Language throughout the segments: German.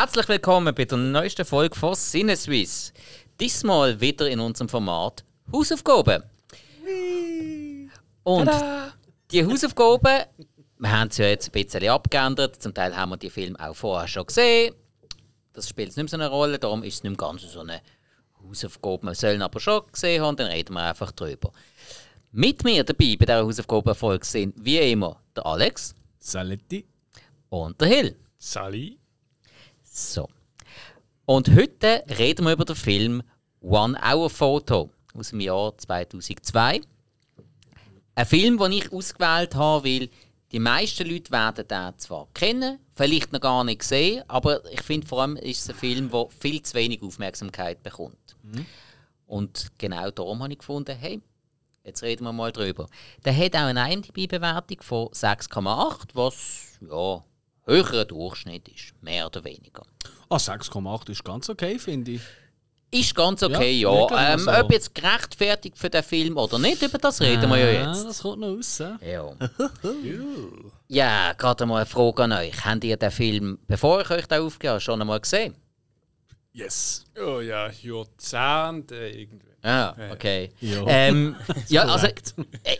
Herzlich willkommen bei der neuesten Folge von Sinneswiss. Diesmal wieder in unserem Format Hausaufgaben. Und die Hausaufgaben, wir haben sie ja jetzt ein bisschen abgeändert. Zum Teil haben wir die Filme auch vorher schon gesehen. Das spielt nicht mehr so eine Rolle, darum ist es nicht mehr ganz so eine Hausaufgabe. Wir sollen aber schon gesehen haben, dann reden wir einfach drüber. Mit mir dabei bei dieser Hausaufgabenfolge sind wie immer der Alex Saletti. und der Hill. Sally. So. Und heute reden wir über den Film One Hour Photo aus dem Jahr 2002. Ein Film, den ich ausgewählt habe, weil die meisten Leute werden den zwar kennen, vielleicht noch gar nicht sehen, aber ich finde vor allem ist es ein Film, der viel zu wenig Aufmerksamkeit bekommt. Und genau darum habe ich gefunden, hey, jetzt reden wir mal drüber. Der hat auch eine IMDb-Bewertung von 6,8, was ja höherer Durchschnitt ist, mehr oder weniger. Ah, 6,8 ist ganz okay, finde ich. Ist ganz okay, ja. Ja, ähm, also- Ob jetzt gerechtfertigt für den Film oder nicht, über das reden wir ja Ah, jetzt. das kommt noch raus. äh? Ja. ja, gerade mal eine Frage an euch. Habt ihr den Film, bevor ich euch aufgegeben habe, schon einmal gesehen? Yes. Oh ja, Jahrzehnte irgendwie. Ah, okay. Ja. Ähm, ja, also, äh,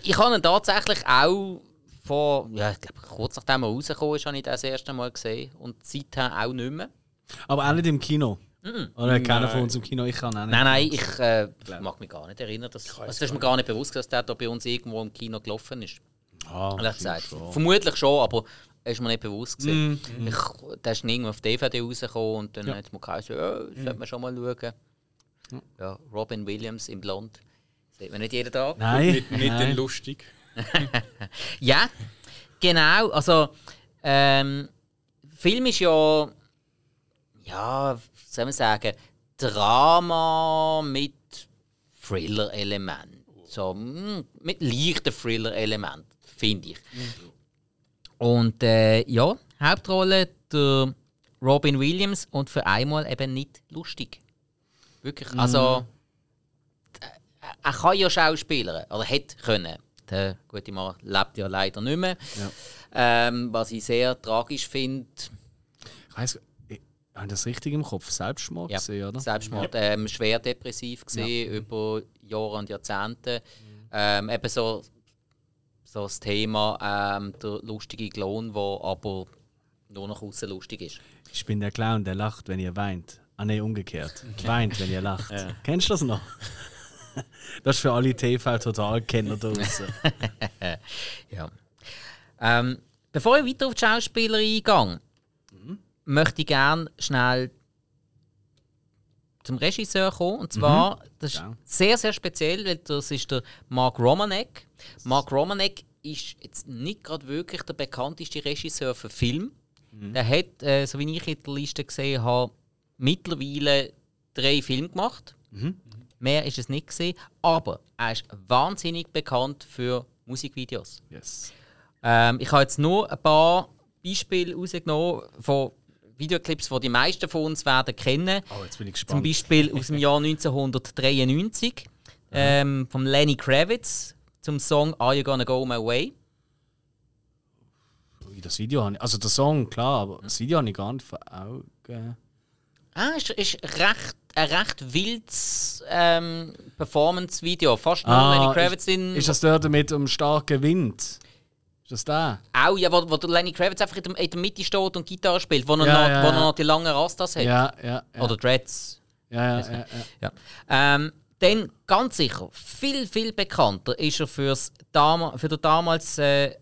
ich habe ihn tatsächlich auch vor, ja, ich glaube, kurz nachdem er rausgekommen ist, habe ich das erste Mal gesehen. Und seither auch nicht mehr. Aber auch nicht im Kino. Oder keiner von uns im Kino, ich kann auch nicht. Nein, nein, ich äh, mag mich gar nicht erinnern. Dass, also, das ist mir gar nicht bewusst, dass der da bei uns irgendwo im Kino gelaufen ist. Ah, gesagt. Vermutlich schon, aber er ist mir nicht bewusst gewesen. Mhm. Ich, der ist irgendwann auf DVD rausgekommen und dann hat es mir geheißen, ja, das Mhm. sollte man schon mal schauen. Ja, Robin Williams im Blond. Sieht man nicht jeden Tag. Nein, Nicht, nicht nein. den lustig. Ja, genau. Also, ähm, Film ist ja, ja, soll man sagen, Drama mit Thriller-Element. So, mm, mit leichten Thriller-Element, finde ich. Und äh, ja, Hauptrolle der Robin Williams und für einmal eben nicht lustig. Wirklich, also äh, er kann ja Schauspieler, oder hätte können. Der gute Mann lebt ja leider nicht mehr. Ähm, was ich sehr tragisch finde, Ich weiss, ich, habe das richtig im Kopf? Selbstmord ja, gesehen, oder? Selbstmord, ähm, schwer depressiv gesehen über Jahre und Jahrzehnte. Ähm, eben so, so das Thema ähm, der lustige Klon, der aber nur nach außen lustig ist. Ich bin der Clown, der lacht, wenn ihr weint. Ah, nee, umgekehrt. Weint, wenn ihr lacht. Kennst du das noch? Das ist für alle TV-Total-Kenner da draußen. Ja. Ähm, bevor ich weiter auf die Schauspieler eingehe, möchte ich gerne schnell zum Regisseur kommen. Und zwar, das ist Ja. sehr, sehr speziell, weil das ist der Mark Romanek. Mark Romanek ist jetzt nicht gerade wirklich der bekannteste Regisseur für Film. Der hat, äh, so wie ich in der Liste gesehen habe, mittlerweile drei Filme gemacht. Mehr ist es nicht gesehen, aber er ist wahnsinnig bekannt für Musikvideos. Yes. Ähm, ich habe jetzt nur ein paar Beispiele rausgenommen von Videoclips, die die meisten von uns werden kennen. Oh, jetzt bin ich Zum gespannt. Beispiel aus dem Jahr 1993 ähm, von Lenny Kravitz zum Song Are You Gonna Go My Way? Das Video habe ich, also der Song, klar, aber das Video habe ich gar nicht vor Augen. Ah, ist, ist recht, ein recht wildes ähm, Performance-Video. Fast nur Ah, Lenny Kravitz in. Ist das dort mit dem starken Wind? Ist das da? auch, ja, wo, wo der Lenny Kravitz einfach in der, in der Mitte steht und Gitarre spielt, wo er, Ja, noch, ja, wo er noch die langen Rastas hat. Ja, ja, ja. Oder Dreads. ja, ja, ja. Ähm, dann ganz sicher, viel, viel bekannter ist er fürs Dam für den damals äh,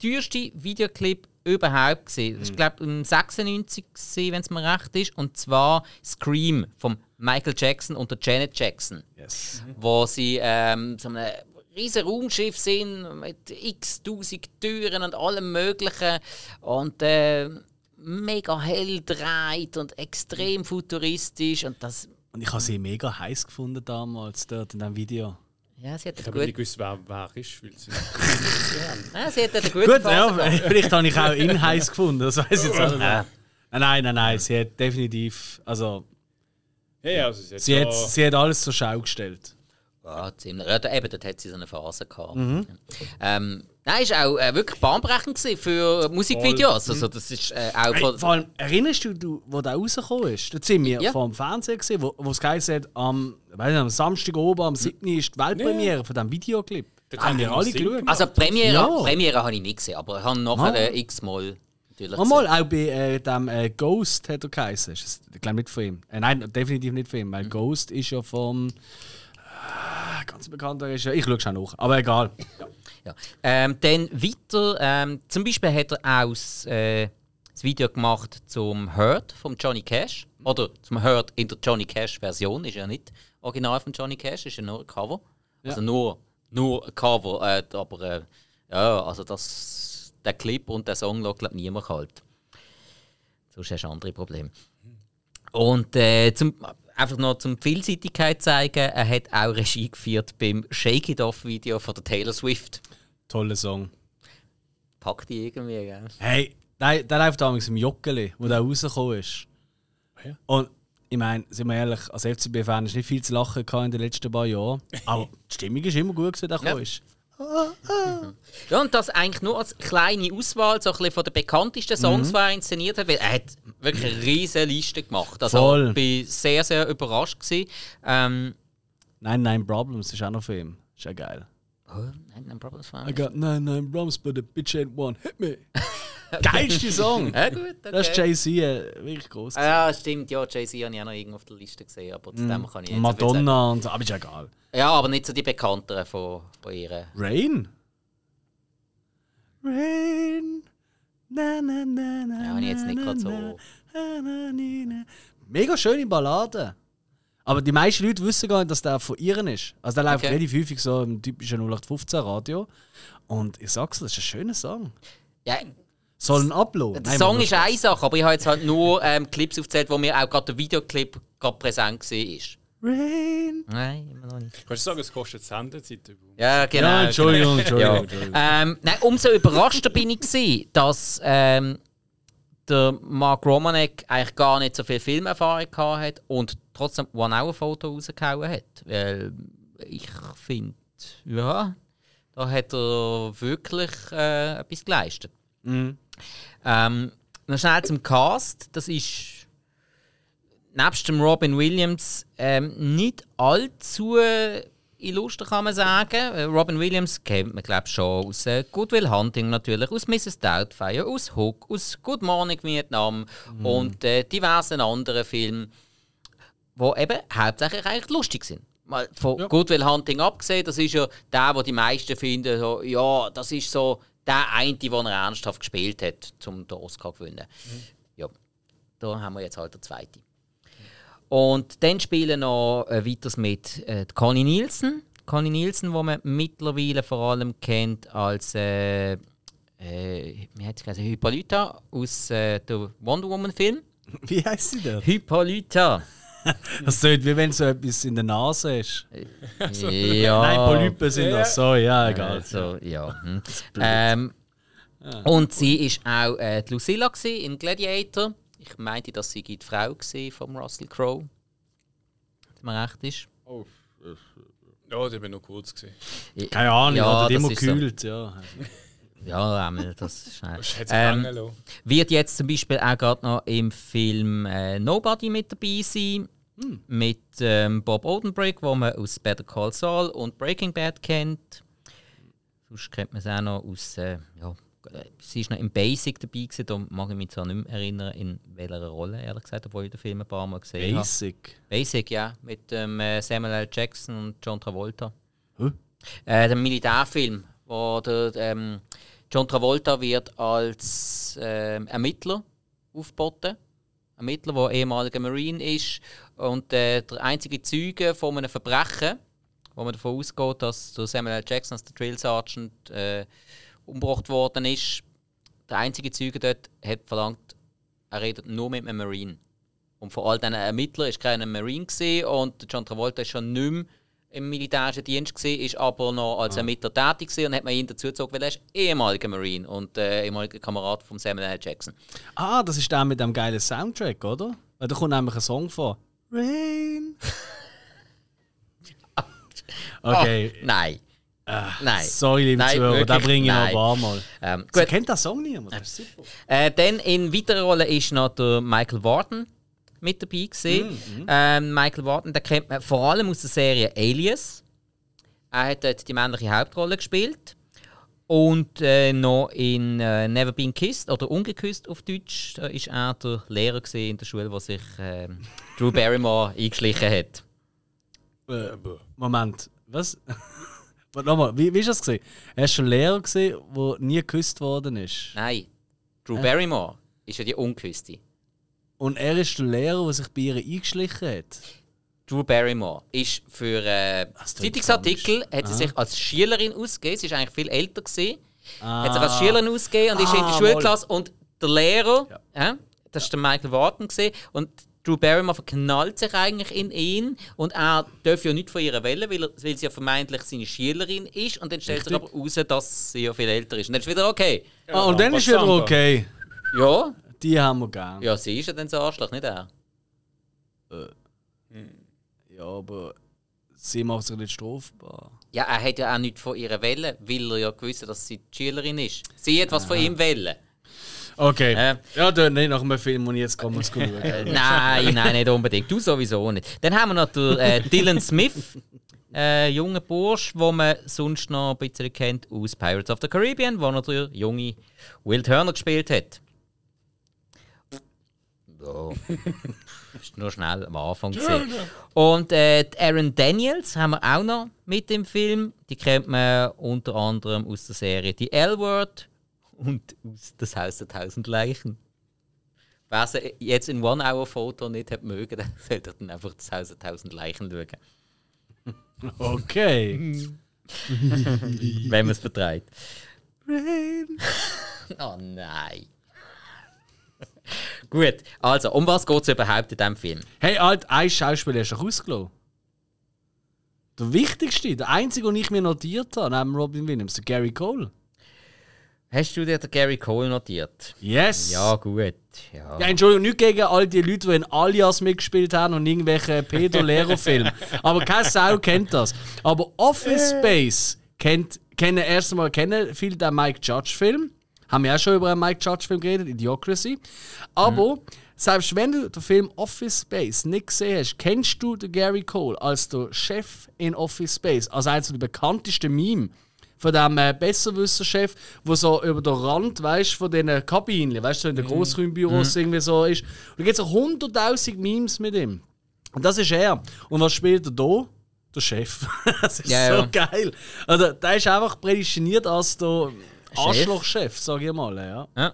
teuerste Videoclip überhaupt gesehen. Das ist, glaube ich, im 96 wenn es mir recht ist. Und zwar Scream von Michael Jackson und der Janet Jackson. Yes. Wo sie ähm, so einem riesen Raumschiff sind mit x tausend Türen und allem Möglichen. Und äh, mega hell dreht und extrem futuristisch. Und das, Und ich habe sie mega heiß gefunden damals dort in dem Video. Ja, sie hat Ich eine habe nicht gute, gewusst, wer, wer ist, weil sie ja, sie hat eine gute Gut, ja, vielleicht habe ich auch ihn heiß gefunden, das weiß ich jetzt auch nicht. Nein, nein, nein, nein, sie hat definitiv, also Ja, ja, also sie hat sie hat, sie hat alles zur Schau gestellt. Ja, ziemlich. Ja, da, eben, dort hat sie so eine Phase gehabt. Mhm. Ähm, nein, ist auch äh, wirklich bahnbrechend für Musikvideos. Also, das ist äh, auch Hey, von. vor allem, erinnerst du, du wo der rausgekommen ist? Da sind wir Ja. vor dem Fernseher gesehen, wo, wo es geheißen hat, am, weiss nicht, am Samstag oben, am 7. ist die Weltpremiere von diesem Videoclip. Da Da haben wir wir alle geschaut. Also, die Premiere, Ja. Premiere habe ich nicht gesehen, aber ich habe nachher Ah. äh, x-mal natürlich Mal, gesehen. auch bei äh, dem äh, Ghost hat er geheißen. Ich glaube nicht von ihm. Äh, nein, definitiv nicht von ihm, weil Ghost ist ja vom. Ganz bekannter Regisseur. Ich schaue schon nach, aber egal. Ja. Ähm, dann weiter, ähm, zum Beispiel hat er auch das, äh, das Video gemacht zum Hurt von Johnny Cash. Oder zum Hurt in der Johnny Cash-Version, ist ja nicht original von Johnny Cash, ist ja nur ein Cover. Also nur, nur ein Cover, äh, aber äh, ja, also das, der Clip und der Song lässt niemand kalt. Sonst hast du andere Probleme. Und äh, zum, einfach noch zum Vielseitigkeit zeigen, er hat auch Regie geführt beim Shake It Off Video von der Taylor Swift. Toller Song. Packt die irgendwie, gell? Hey, der, der läuft damals im Joggeli, wo der rausgekommen ist. Ja. Und ich meine, sind wir ehrlich, als FCB-Fan ist nicht viel zu lachen gehabt in den letzten paar Jahren. Aber die Stimmung ist immer gut, gewesen, der Ja. ist. Ja, und das eigentlich nur als kleine Auswahl so ein bisschen von den bekanntesten Songs, die er inszeniert hat. Weil er hat wirklich eine riesige Liste gemacht. Also Voll. ich war sehr, sehr überrascht. Gewesen. Ähm, Nein, nein, Problems ist auch noch für ihn. Ist ja geil. oh, nein, nein, Problems I got nine, nine problems, but the bitch ain't one. Hit me. Geilste Song. Ja, gut, okay. Das ist Jay-Z äh, wirklich groß. Ah, Ja, stimmt. Ja, Jay-Z habe ich auch noch irgendwo auf der Liste gesehen, aber zu dem kann ich sagen. Madonna und so, aber ist ja egal. Ja, aber nicht so die bekannteren von, von ihr. Rain? Rain. Na, na, na, na, Ja, habe ich jetzt nicht gerade so- na, na, na, na, na. Mega schöne Ballade. Aber die meisten Leute wissen gar nicht, dass der von ihren ist. Also der läuft Okay. relativ häufig so im typischen 0815 Radio. Und ich sag's dir, das ist ein schöner Song. Ja, Soll ein Upload. der Song ist eine Sache, aber ich habe jetzt halt nur ähm, Clips aufgezählt, wo mir auch gerade der Videoclip gerade präsent war. Rain. Nein, immer noch nicht. Kannst du sagen, es kostet Sendezeit? Ja, genau. Ja, Entschuldigung, genau. Entschuldigung, Ja. Entschuldigung. Ähm, nein, umso überraschter bin ich, gewesen, dass ähm, der Mark Romanek eigentlich gar nicht so viel Filmerfahrung hat und trotzdem One Hour Foto rausgehauen hat. Weil ich finde, ja, da hat er wirklich äh, etwas geleistet. Mhm. Ähm, noch schnell zum Cast. Das ist nebst dem Robin Williams ähm, nicht allzu illustre, kann man sagen. Äh, Robin Williams kennt man, glaube schon aus äh, Good Will Hunting natürlich, aus Mrs. Doubtfire, aus Hook, aus Good Morning Vietnam und äh, diversen anderen Filmen, die eben hauptsächlich eigentlich lustig sind. Mal von Good Will Hunting abgesehen, das ist ja der, wo die meisten finden, so, ja, das ist so der eine, den er ernsthaft gespielt hat, um den Oscar zu gewinnen. Ja, da haben wir jetzt halt der zweite. Und dann spielen noch äh, weiters mit äh, Connie Nielsen. Connie Nielsen, wo man mittlerweile vor allem kennt als äh, äh, wie hat sie? Hippolyta aus äh, der Wonder Woman Film. Wie heißt sie denn? Hippolyta. Das klingt wie wenn so etwas in der Nase ist. ja. Nein, Polypen sind das. So, ja, egal. Also, ja. Hm. Ähm, Und sie war auch äh, die Lucilla in Gladiator. Ich meinte, dass sie die Frau war von Russell Crowe. Wenn mir recht ist. Oh. Ja, der war noch kurz. Gewesen. Keine Ahnung, Ja, hat immer ist so. gekühlt, ja. Ja, das ist schnell. Ähm. Wird jetzt zum Beispiel auch gerade noch im Film äh, Nobody mit dabei sein. Mit ähm, Bob Odenkirk, wo man aus Better Call Saul und Breaking Bad kennt. Sonst kennt man es auch noch aus. Äh, ja, äh, sie ist noch im Basic dabei gewesen, da mag ich mich zwar nicht mehr erinnern, in welcher Rolle, ehrlich gesagt, obwohl ich den Film ein paar Mal gesehen habe. Basic. Basic, ja, mit ähm, äh, Samuel L. Jackson und John Travolta. Hä? Äh, der Militärfilm, wo der, ähm, John Travolta wird als ähm, Ermittler aufgeboten. Ermittler, der ehemaliger Marine ist und äh, der einzige Zeuge von einem Verbrechen, wo man davon ausgeht, dass Samuel L. Jackson als der Drill Sergeant äh, umgebracht worden ist. Der einzige Zeuge dort hat verlangt, er redet nur mit einem Marine. Und von all diesen Ermittlern war keiner Marine gewesen, und John Travolta ist schon nicht mehr im militärischen Dienst gewesen, ist aber noch als Ermittler tätig gewesen und hat man ihn dazu gezogen, weil er ist ehemaliger Marine und äh, ehemaliger Kamerad von Samuel L. Jackson. Ah, das ist der mit dem geilen Soundtrack, oder? Weil da kommt nämlich ein Song vor. Rain. Okay. Oh, nein. Nein. Sorry, liebe Nein, Zuhörer, da bringe ich noch ein nein. paar Mal. Ähm, Wer gut. kennt den Song niemand? Das ist super. Äh, dann in weiterer Rolle ist noch der Michael Warden mit dabei gewesen. Mhm, Ähm, Michael Warden, den kennt man vor allem aus der Serie Alias. Er hat dort die männliche Hauptrolle gespielt. Und äh, noch in äh, Never Been Kissed oder Ungeküsst auf Deutsch, da ist er der Lehrer in der Schule, wo sich ähm, Drew Barrymore eingeschlichen hat. Äh, Moment, was? Warte nochmal, wie, wie ist das gesehen? Er ist schon Lehrer gesehen, der nie geküsst worden ist. Nein, Drew Barrymore ist ja die Unküsste. Und er ist der Lehrer, der sich bei ihr eingeschlichen hat. Drew Barrymore ist für äh, Zeitungsartikel hat sie Aha. sich als Schülerin ausgegeben. Sie ist eigentlich viel älter gewesen. Ah. Hat sich als Schülerin ausgegeben und ist in die Ah, Schulklasse und der Lehrer, ja. das ist der Michael Warden gesehen und Drew Barrymore verknallt sich eigentlich in ihn und er darf ja nicht von ihr wählen, weil, er, weil sie ja vermeintlich seine Schülerin ist und dann stellt sich aber raus, dass sie ja viel älter ist. Und dann ist wieder okay. Ah, und dann ist wieder okay. Ja, Die haben wir gern. ja, sie ist ja dann so Arschloch, nicht er. Ja, aber sie macht sich nicht strafbar. Ja, er hat ja auch nichts von ihr wählen, weil er ja gewusst hat, dass sie die Schülerin ist. Sie hat was von ihm wählen. Okay. Äh. ja, dann nicht nach einem Film, ich jetzt gerade mal schauen. Nein, nein, nicht unbedingt. Du sowieso nicht. Dann haben wir noch den, äh, Dylan Smith, äh, junger Bursch, den man sonst noch ein bisschen kennt aus Pirates of the Caribbean, wo er der junge Will Turner gespielt hat. Das ist nur schnell am Anfang gesehen. Und äh, Aaron Daniels haben wir auch noch mit im Film. Die kennt man unter anderem aus der Serie Die L-Word und aus Das Haus der Tausend Leichen. Wer sie jetzt in One-Hour-Foto nicht hat mögen, der sollte dann einfach das Haus der Tausend Leichen schauen. Okay. Wenn man es vertreibt. oh nein. Gut, also, um was geht es überhaupt in diesem Film? Hey, Alt, ein Schauspieler du doch ausgelassen. Der wichtigste, der einzige, den ich mir notiert habe, neben Robin Williams, der Gary Cole. Hast du dir den Gary Cole notiert? Yes! Ja, gut. Ja. Ja, Entschuldigung, nicht gegen all die Leute, die in Alias mitgespielt haben und irgendwelche Pedo-Lehrer-Filme. Aber keine Sau kennt das. Aber Office Space kennt, kennen erst einmal kennen viele den Mike Judge-Film. Haben wir auch schon über einen Mike Judge-Film geredet, Idiocracy. Aber selbst wenn du den Film Office Space nicht gesehen hast, kennst du den Gary Cole als der Chef in Office Space, als eines der bekanntesten Meme von dem äh, Besserwisser-Chef, der so über den Rand, weißt von diesen Kabinen, weißt du, so in den Großraumbüros irgendwie so ist. Und da gibt es auch hunderttausend Memes mit ihm. Und das ist er. Und was spielt er da? Der Chef. das ist Ja, so ja. geil. Also, der ist einfach prädestiniert als der Arschlochchef, sag ich mal. Ja. Ja,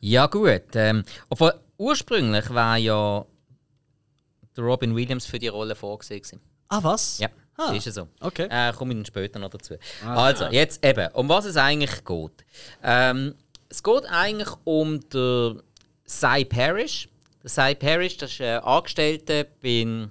ja gut. Ähm, obwohl ursprünglich war ja der Robin Williams für die Rolle vorgesehen. Ah, was? Ja, Ah, ist ja so. okay. Äh, komme ich dann später noch dazu. Also, jetzt eben, um was es eigentlich geht. Ähm, es geht eigentlich um den Cy Parrish. Der Cy Parrish, das ist ein Angestellter bei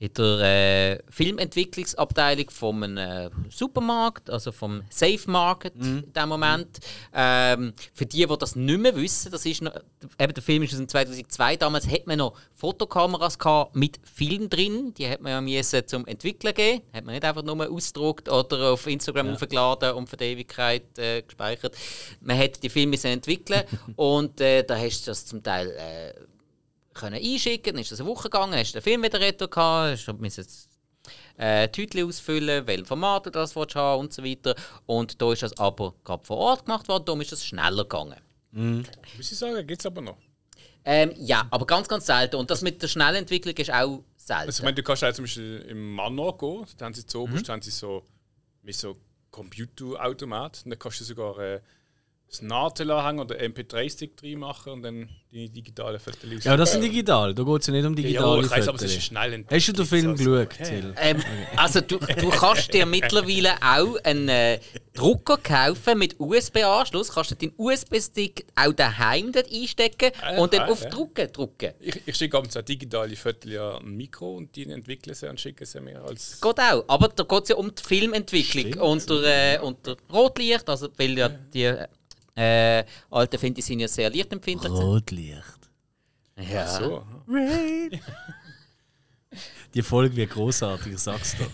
in der äh, Filmentwicklungsabteilung einem äh, Supermarkt, also vom Safe Market in dem Moment. Ähm, für die, die das nicht mehr wissen, das ist noch, eben der Film ist aus dem 2002. Damals hat man noch Fotokameras gehabt mit Film drin. Die hat man ja müssen zum Entwickeln geben. Hat man nicht einfach nur ausgedruckt oder auf Instagram aufgeladen und für die Ewigkeit äh, gespeichert. Man hat die Filme entwickeln und äh, da hast du das zum Teil äh, können einschicken, dann ist das eine Woche gegangen, hast du den Film wieder retour gehabt, hast du müssen äh, Tütchen ausfüllen, welchen Format du das willst haben und so weiter. Und da ist das aber gerade vor Ort gemacht worden, darum ist das schneller gegangen. Muss ich sagen, gibt es aber noch. Ähm, ja, aber ganz, ganz selten. Und das mit der Schnellentwicklung ist auch selten. Also, ich meine, du kannst auch zum Beispiel im Manor gehen, da haben sie zu Mhm. oberst haben sie so, mit so Computerautomat. Dann kannst du sogar äh, das Nadel anhängen oder MP3-Stick drin machen und dann die digitale Fotos Ja, aber das sind digital. Da geht es ja nicht um Ja, digitale ich weiß, aber es ist schnell Hast du den Film also, geschaut, ja. Till? Ähm, also du, du kannst dir mittlerweile auch einen äh, Drucker kaufen mit USB-Anschluss. Kannst du deinen USB-Stick auch daheim dort einstecken und dann ah, auf ja. Drucken drucken. Ich, ich schicke abends auch digitale Fotos an ein Mikro und die entwickeln sie und schicken sie mir als. Geht auch. Aber da geht es ja um die Filmentwicklung unter, äh, unter Rotlicht. Also, weil ja die äh, alten Filme die sind ja sehr lichtempfindlich. Rotlicht. Ja. So. Die Folge wird großartig, ich sag's dir.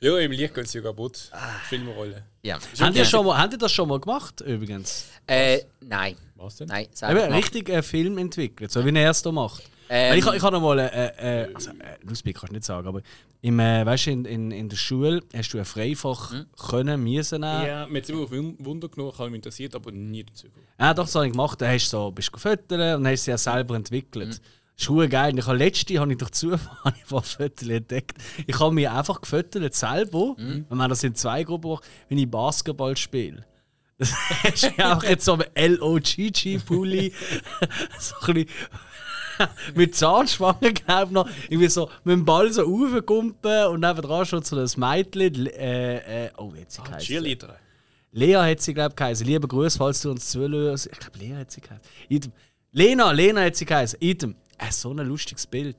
Ja, im Licht gehen sie kaputt. Ah. Filmrolle. Ja. Habt ihr, schon mal, habt ihr das schon mal gemacht, übrigens? Äh, nein. Was denn? Nein, Eben, richtig einen Film entwickelt, so wie er es da macht. Ähm, ich, ich habe noch mal, äh, äh, also, äh, Ausblick kannst du nicht sagen, aber im, äh, weißt, du, in, in, in der Schule hast du ein Freifach Hm? können, müssen nehmen. Ja, mir hat immer auf Wunder genommen, ich habe mich interessiert, aber nie dazu. Ah, doch, das habe ich gemacht. Dann hast du so, bist du gefüttert und hast sie ja selber entwickelt. Das ist verdammt geil. Und Ich habe letzte habe ich durch Zufall Fotos entdeckt. Ich habe mich einfach gefüttert selber. Mhm. Und wir haben das in zwei Gruppen gemacht, wenn ich Basketball spiele. Das ist einfach jetzt so ein LOGG-Pulli. so ein bisschen mit Zahnspangen, glaube ich noch. Irgendwie so mit dem Ball so raufgumpen und nebenan schon so ein Mädchen. Äh, äh, oh, jetzt sie Ah. Cheerleader. Lea hat sie, glaube ich, geheißen. Lieber Gruß, falls du uns zuhörst. Ich glaube, Lea hat sie geheißen. Item. Lena, Lena hat sie geheißen. Item. Äh, so ein lustiges Bild.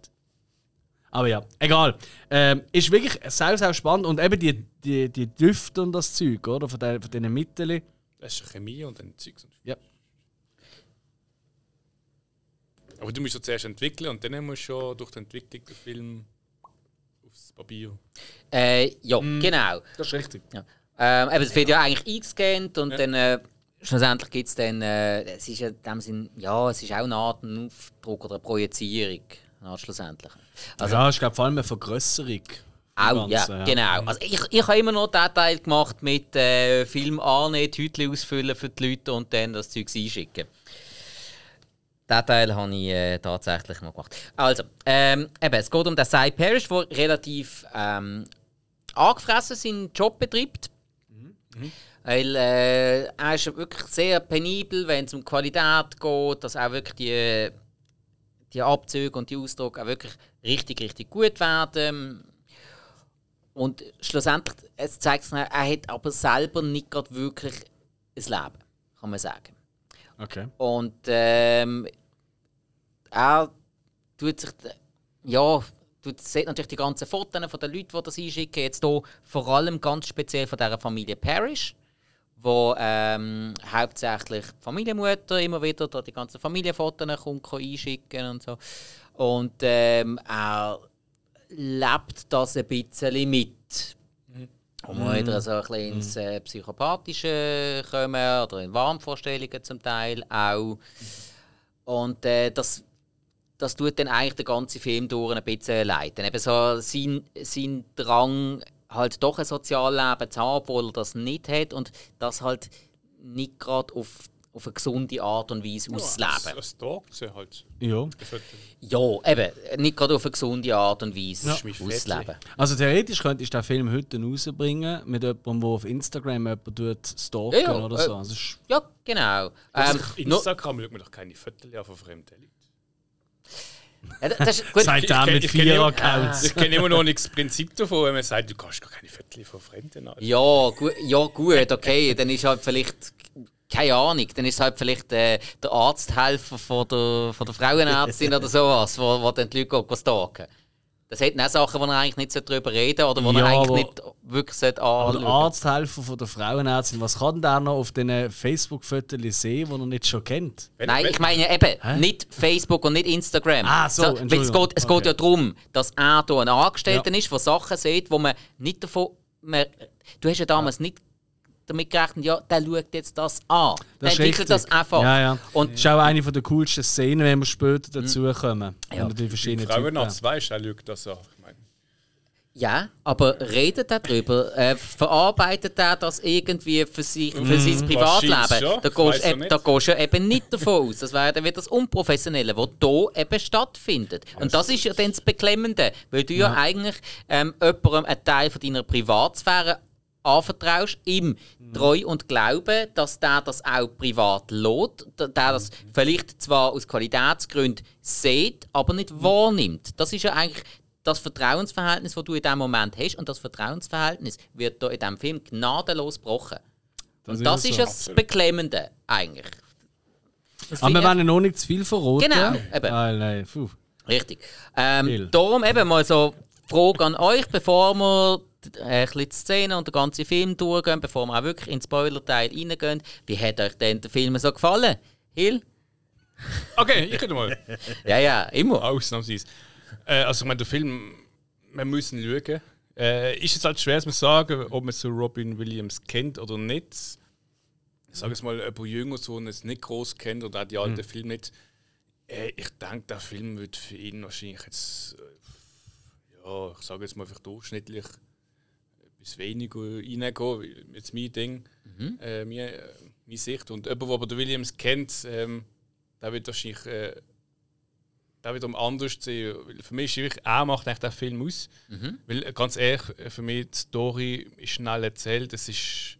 Aber ja, egal. Ähm, ist wirklich sehr, sehr spannend. Und eben die, die, die Düfte und das Zeug, oder? Von diesen Mitteln. Das ist Chemie und dann Zeugs. und- Ja. Aber du musst ja zuerst entwickeln und dann musst du schon durch die Entwicklung den Film aufs Papier. Äh, ja, Mhm. genau. Das ist richtig. Ja. Ähm, eben, es wird ja eigentlich eingescannt und dann äh, schlussendlich gibt es dann, äh, es ist ja in dem Sinn, ja, es ist auch eine Art ein Aufdruck oder eine Projizierung, eine Art schlussendlich. Also, ja, ich glaube vor allem eine Vergrösserung. Auch, ja, Ganzen, ja. genau. Also ich, ich habe immer noch den Teil gemacht mit äh, Film annehmen, Tütchen ausfüllen für die Leute und dann das Zeug einschicken. Den Teil habe ich äh, tatsächlich mal gemacht. Also, ähm, eben, es geht um den Cy Parrish, der relativ ähm, angefressen seinen Job betreibt. Weil äh, er ist wirklich sehr penibel, wenn es um Qualität geht, dass auch wirklich die, die Abzüge und die Ausdrucke auch wirklich richtig, richtig gut werden. Und schlussendlich, es zeigt sich, er hat aber selber nicht gerade wirklich ein Leben, kann man sagen. Okay. Und ähm, er tut sich, ja, tut, sieht natürlich die ganzen Fotos von den Leuten, die das einschicken. Jetzt hier vor allem ganz speziell von dieser Familie Parrish, wo ähm, hauptsächlich die Familienmutter immer wieder da die ganzen Familienfotos kommt, einschicken und so. Und ähm, er lebt das ein bisschen mit. Und wir wieder so ein bisschen ins äh, Psychopathische kommen oder in Wahnvorstellungen zum Teil auch. Und äh, das, das tut dann eigentlich den ganzen Film durch ein bisschen leiten. Eben so sein, sein Drang, halt doch ein Sozialleben zu haben, obwohl er das nicht hat und das halt nicht gerade auf, auf eine gesunde Art und Weise auszuleben. Das taugt sie halt. Ja. Ja, eben, nicht gerade auf eine gesunde Art und Weise Ja. auszuleben. Also theoretisch könntest du den Film heute rausbringen mit jemandem, der auf Instagram jemanden stalken Ja, ja, oder äh, so. Also, es Ja, genau. Ähm, Auf Instagram schaut man doch keine von fremden Leuten. Ja, das ist gut. Er kenn- mit vier immer- Accounts. Ich kenne immer noch nicht das Prinzip davon, wenn man sagt, du kannst gar keine Fotos von Fremden an. Ja, gu ja, gut, okay. Dann ist halt vielleicht, keine Ahnung, dann ist halt vielleicht äh, der Arzthelfer von der, von der Frauenärztin oder sowas, wo, wo dann die Leute gehen stalken. Das hat auch Sachen, wo er eigentlich nicht darüber reden sollte oder wo Ja, er eigentlich aber- nicht wirklich anschauen der Arzthelfer von der Frauenärztin, was kann der noch auf diesen Facebook-Fotos sehen, die er nicht schon kennt? Nein, ich meine eben, nicht Facebook und nicht Instagram. Ah, so, weil es geht, es Okay. geht ja darum, dass er hier ein Angestellter Ja. ist, der Sachen sieht, wo man nicht davon. Man, du hast ja damals nicht damit gerechnet, ja, der schaut jetzt das an. Der Das ist entwickelt das einfach. Ja, ja. Und Das ist auch eine der coolsten Szenen, wenn wir später dazu kommen. Ja. Wir die verschiedenen Frauenarzt weißt, er schaut das an. Ich meine, Ja, aber redet er darüber? Äh, verarbeitet er das irgendwie für, sich, für sein Privatleben? Da gehst, ja nicht. da gehst du ja eben nicht davon aus. Das wäre dann wieder das Unprofessionelle, was hier eben stattfindet. Und das ist ja dann das Beklemmende, weil du ja, eigentlich ähm, jemandem einen Teil von deiner Privatsphäre anvertraust, ihm treu und glauben, dass der das auch privat lässt, der der das vielleicht zwar aus Qualitätsgründen sieht, aber nicht wahrnimmt. Das ist ja eigentlich das Vertrauensverhältnis, das du in diesem Moment hast. Und das Vertrauensverhältnis wird hier in diesem Film gnadenlos gebrochen. Das und das ist ist so. ja das Beklemmende, eigentlich. Das Aber wir wollen noch nicht zu viel verraten. Genau, eben. Ah, nein, puh. Richtig. Ähm, darum eben mal so Frage an euch, bevor wir ein bisschen die Szene und den ganzen Film durchgehen, bevor wir auch wirklich ins Spoiler-Teil reingehen. Wie hat euch denn der Film so gefallen? Hill? Okay, ich könnte mal. Ja, ja, immer. Ausnahmsweise. Äh, also, ich meine, der Film, wir müssen schauen. Äh, ist es halt schwer zu sagen, ob man so Robin Williams kennt oder nicht. Ich sage es mal, jemand jünger so es nicht groß kennt oder auch die alten Filme nicht. Äh, ich denke, der Film wird für ihn wahrscheinlich jetzt, äh, ja, ich sage jetzt mal vielleicht durchschnittlich bis weniger reingehen. Jetzt mein Ding, äh, meine, äh, meine Sicht. Und jemand, der aber den Williams kennt, ähm, der wird wahrscheinlich äh, der wiederum anders sehen. Weil Für mich ist wirklich, er macht eigentlich den Film aus. Weil äh, ganz ehrlich, für mich die Story ist schnell erzählt. Es ist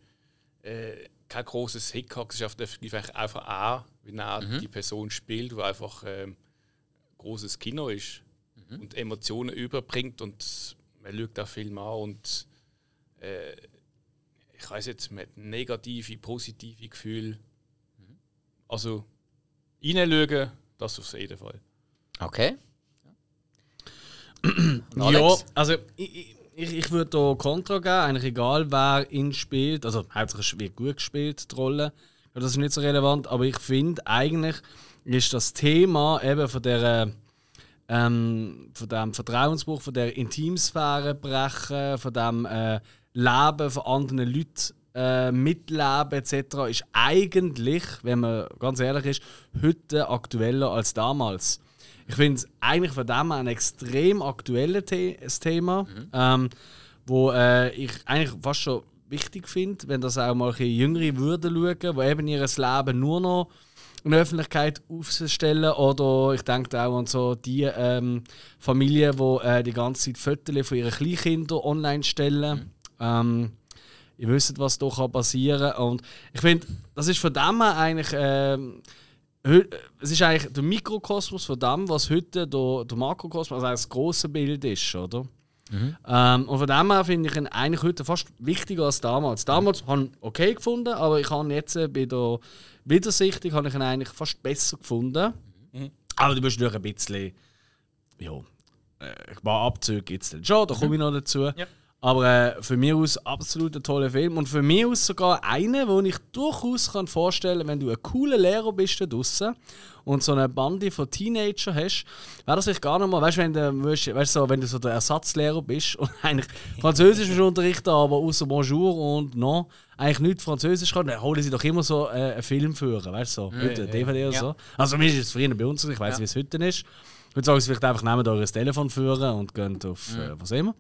äh, kein großes Hickhack. Es ist einfach er, wie er die Person spielt, die einfach ähm, großes Kino ist und Emotionen überbringt und man schaut den Film an und äh, ich weiß jetzt, man hat negative, positive Gefühle. Also reinschauen, das auf jeden Fall. Okay. Ja, also ich, ich, ich würde da Kontra geben, eigentlich egal wer ihn spielt. Also hauptsächlich wird gut gespielt, die Rolle. Das ist nicht so relevant, aber ich finde eigentlich ist das Thema eben von der ähm, von dem Vertrauensbruch, von der Intimsphäre brechen, von dem äh, Leben von anderen Leuten äh, mitleben etc. ist eigentlich, wenn man ganz ehrlich ist, heute aktueller als damals. Ich finde es eigentlich von dem her ein extrem aktuelles The Thema, ähm, wo äh, ich eigentlich fast schon wichtig finde, wenn das auch mal Jüngere würden schauen, die eben ihr Leben nur noch in der Öffentlichkeit aufstellen oder ich denke auch an so die ähm, Familien, die äh, die ganze Zeit Fotos von ihren Kleinkindern online stellen. Ähm, ihr wisst, was da kann passieren und ich finde, das ist von dem her eigentlich ähm, es ist eigentlich der Mikrokosmos von dem, was heute der, der Makrokosmos, also das große Bild ist, oder? Ähm, und von dem her finde ich ihn eigentlich heute fast wichtiger als damals. Damals habe ich ihn okay gefunden, aber ich habe jetzt äh, bei der Wiedersichtung habe ich ihn eigentlich fast besser gefunden. Aber du bist natürlich ein bisschen, ja, äh, ein paar Abzüge gibt es dann schon, da komme ich noch dazu. Aber äh, für mich aus absolut ein toller Film und für mich aus sogar einer, wo ich durchaus kann vorstellen, wenn du ein cooler Lehrer bist da draussen und so eine Bande von Teenager hast, wäre das vielleicht gar nicht mal, weißt du, wenn du, weißt, so, wenn du so der Ersatzlehrer bist und eigentlich Französisch unterrichten, aber außer Bonjour und non eigentlich nicht Französisch kann, dann holen sie doch immer so äh, einen Film führen, weißt du, so, nicht einen DVD oder so. Also mir ist es früher bei uns, ich weiß nicht, wie es heute ist. Heute sagen sie vielleicht einfach, nehmt euer Telefon führen und geht auf äh, was immer.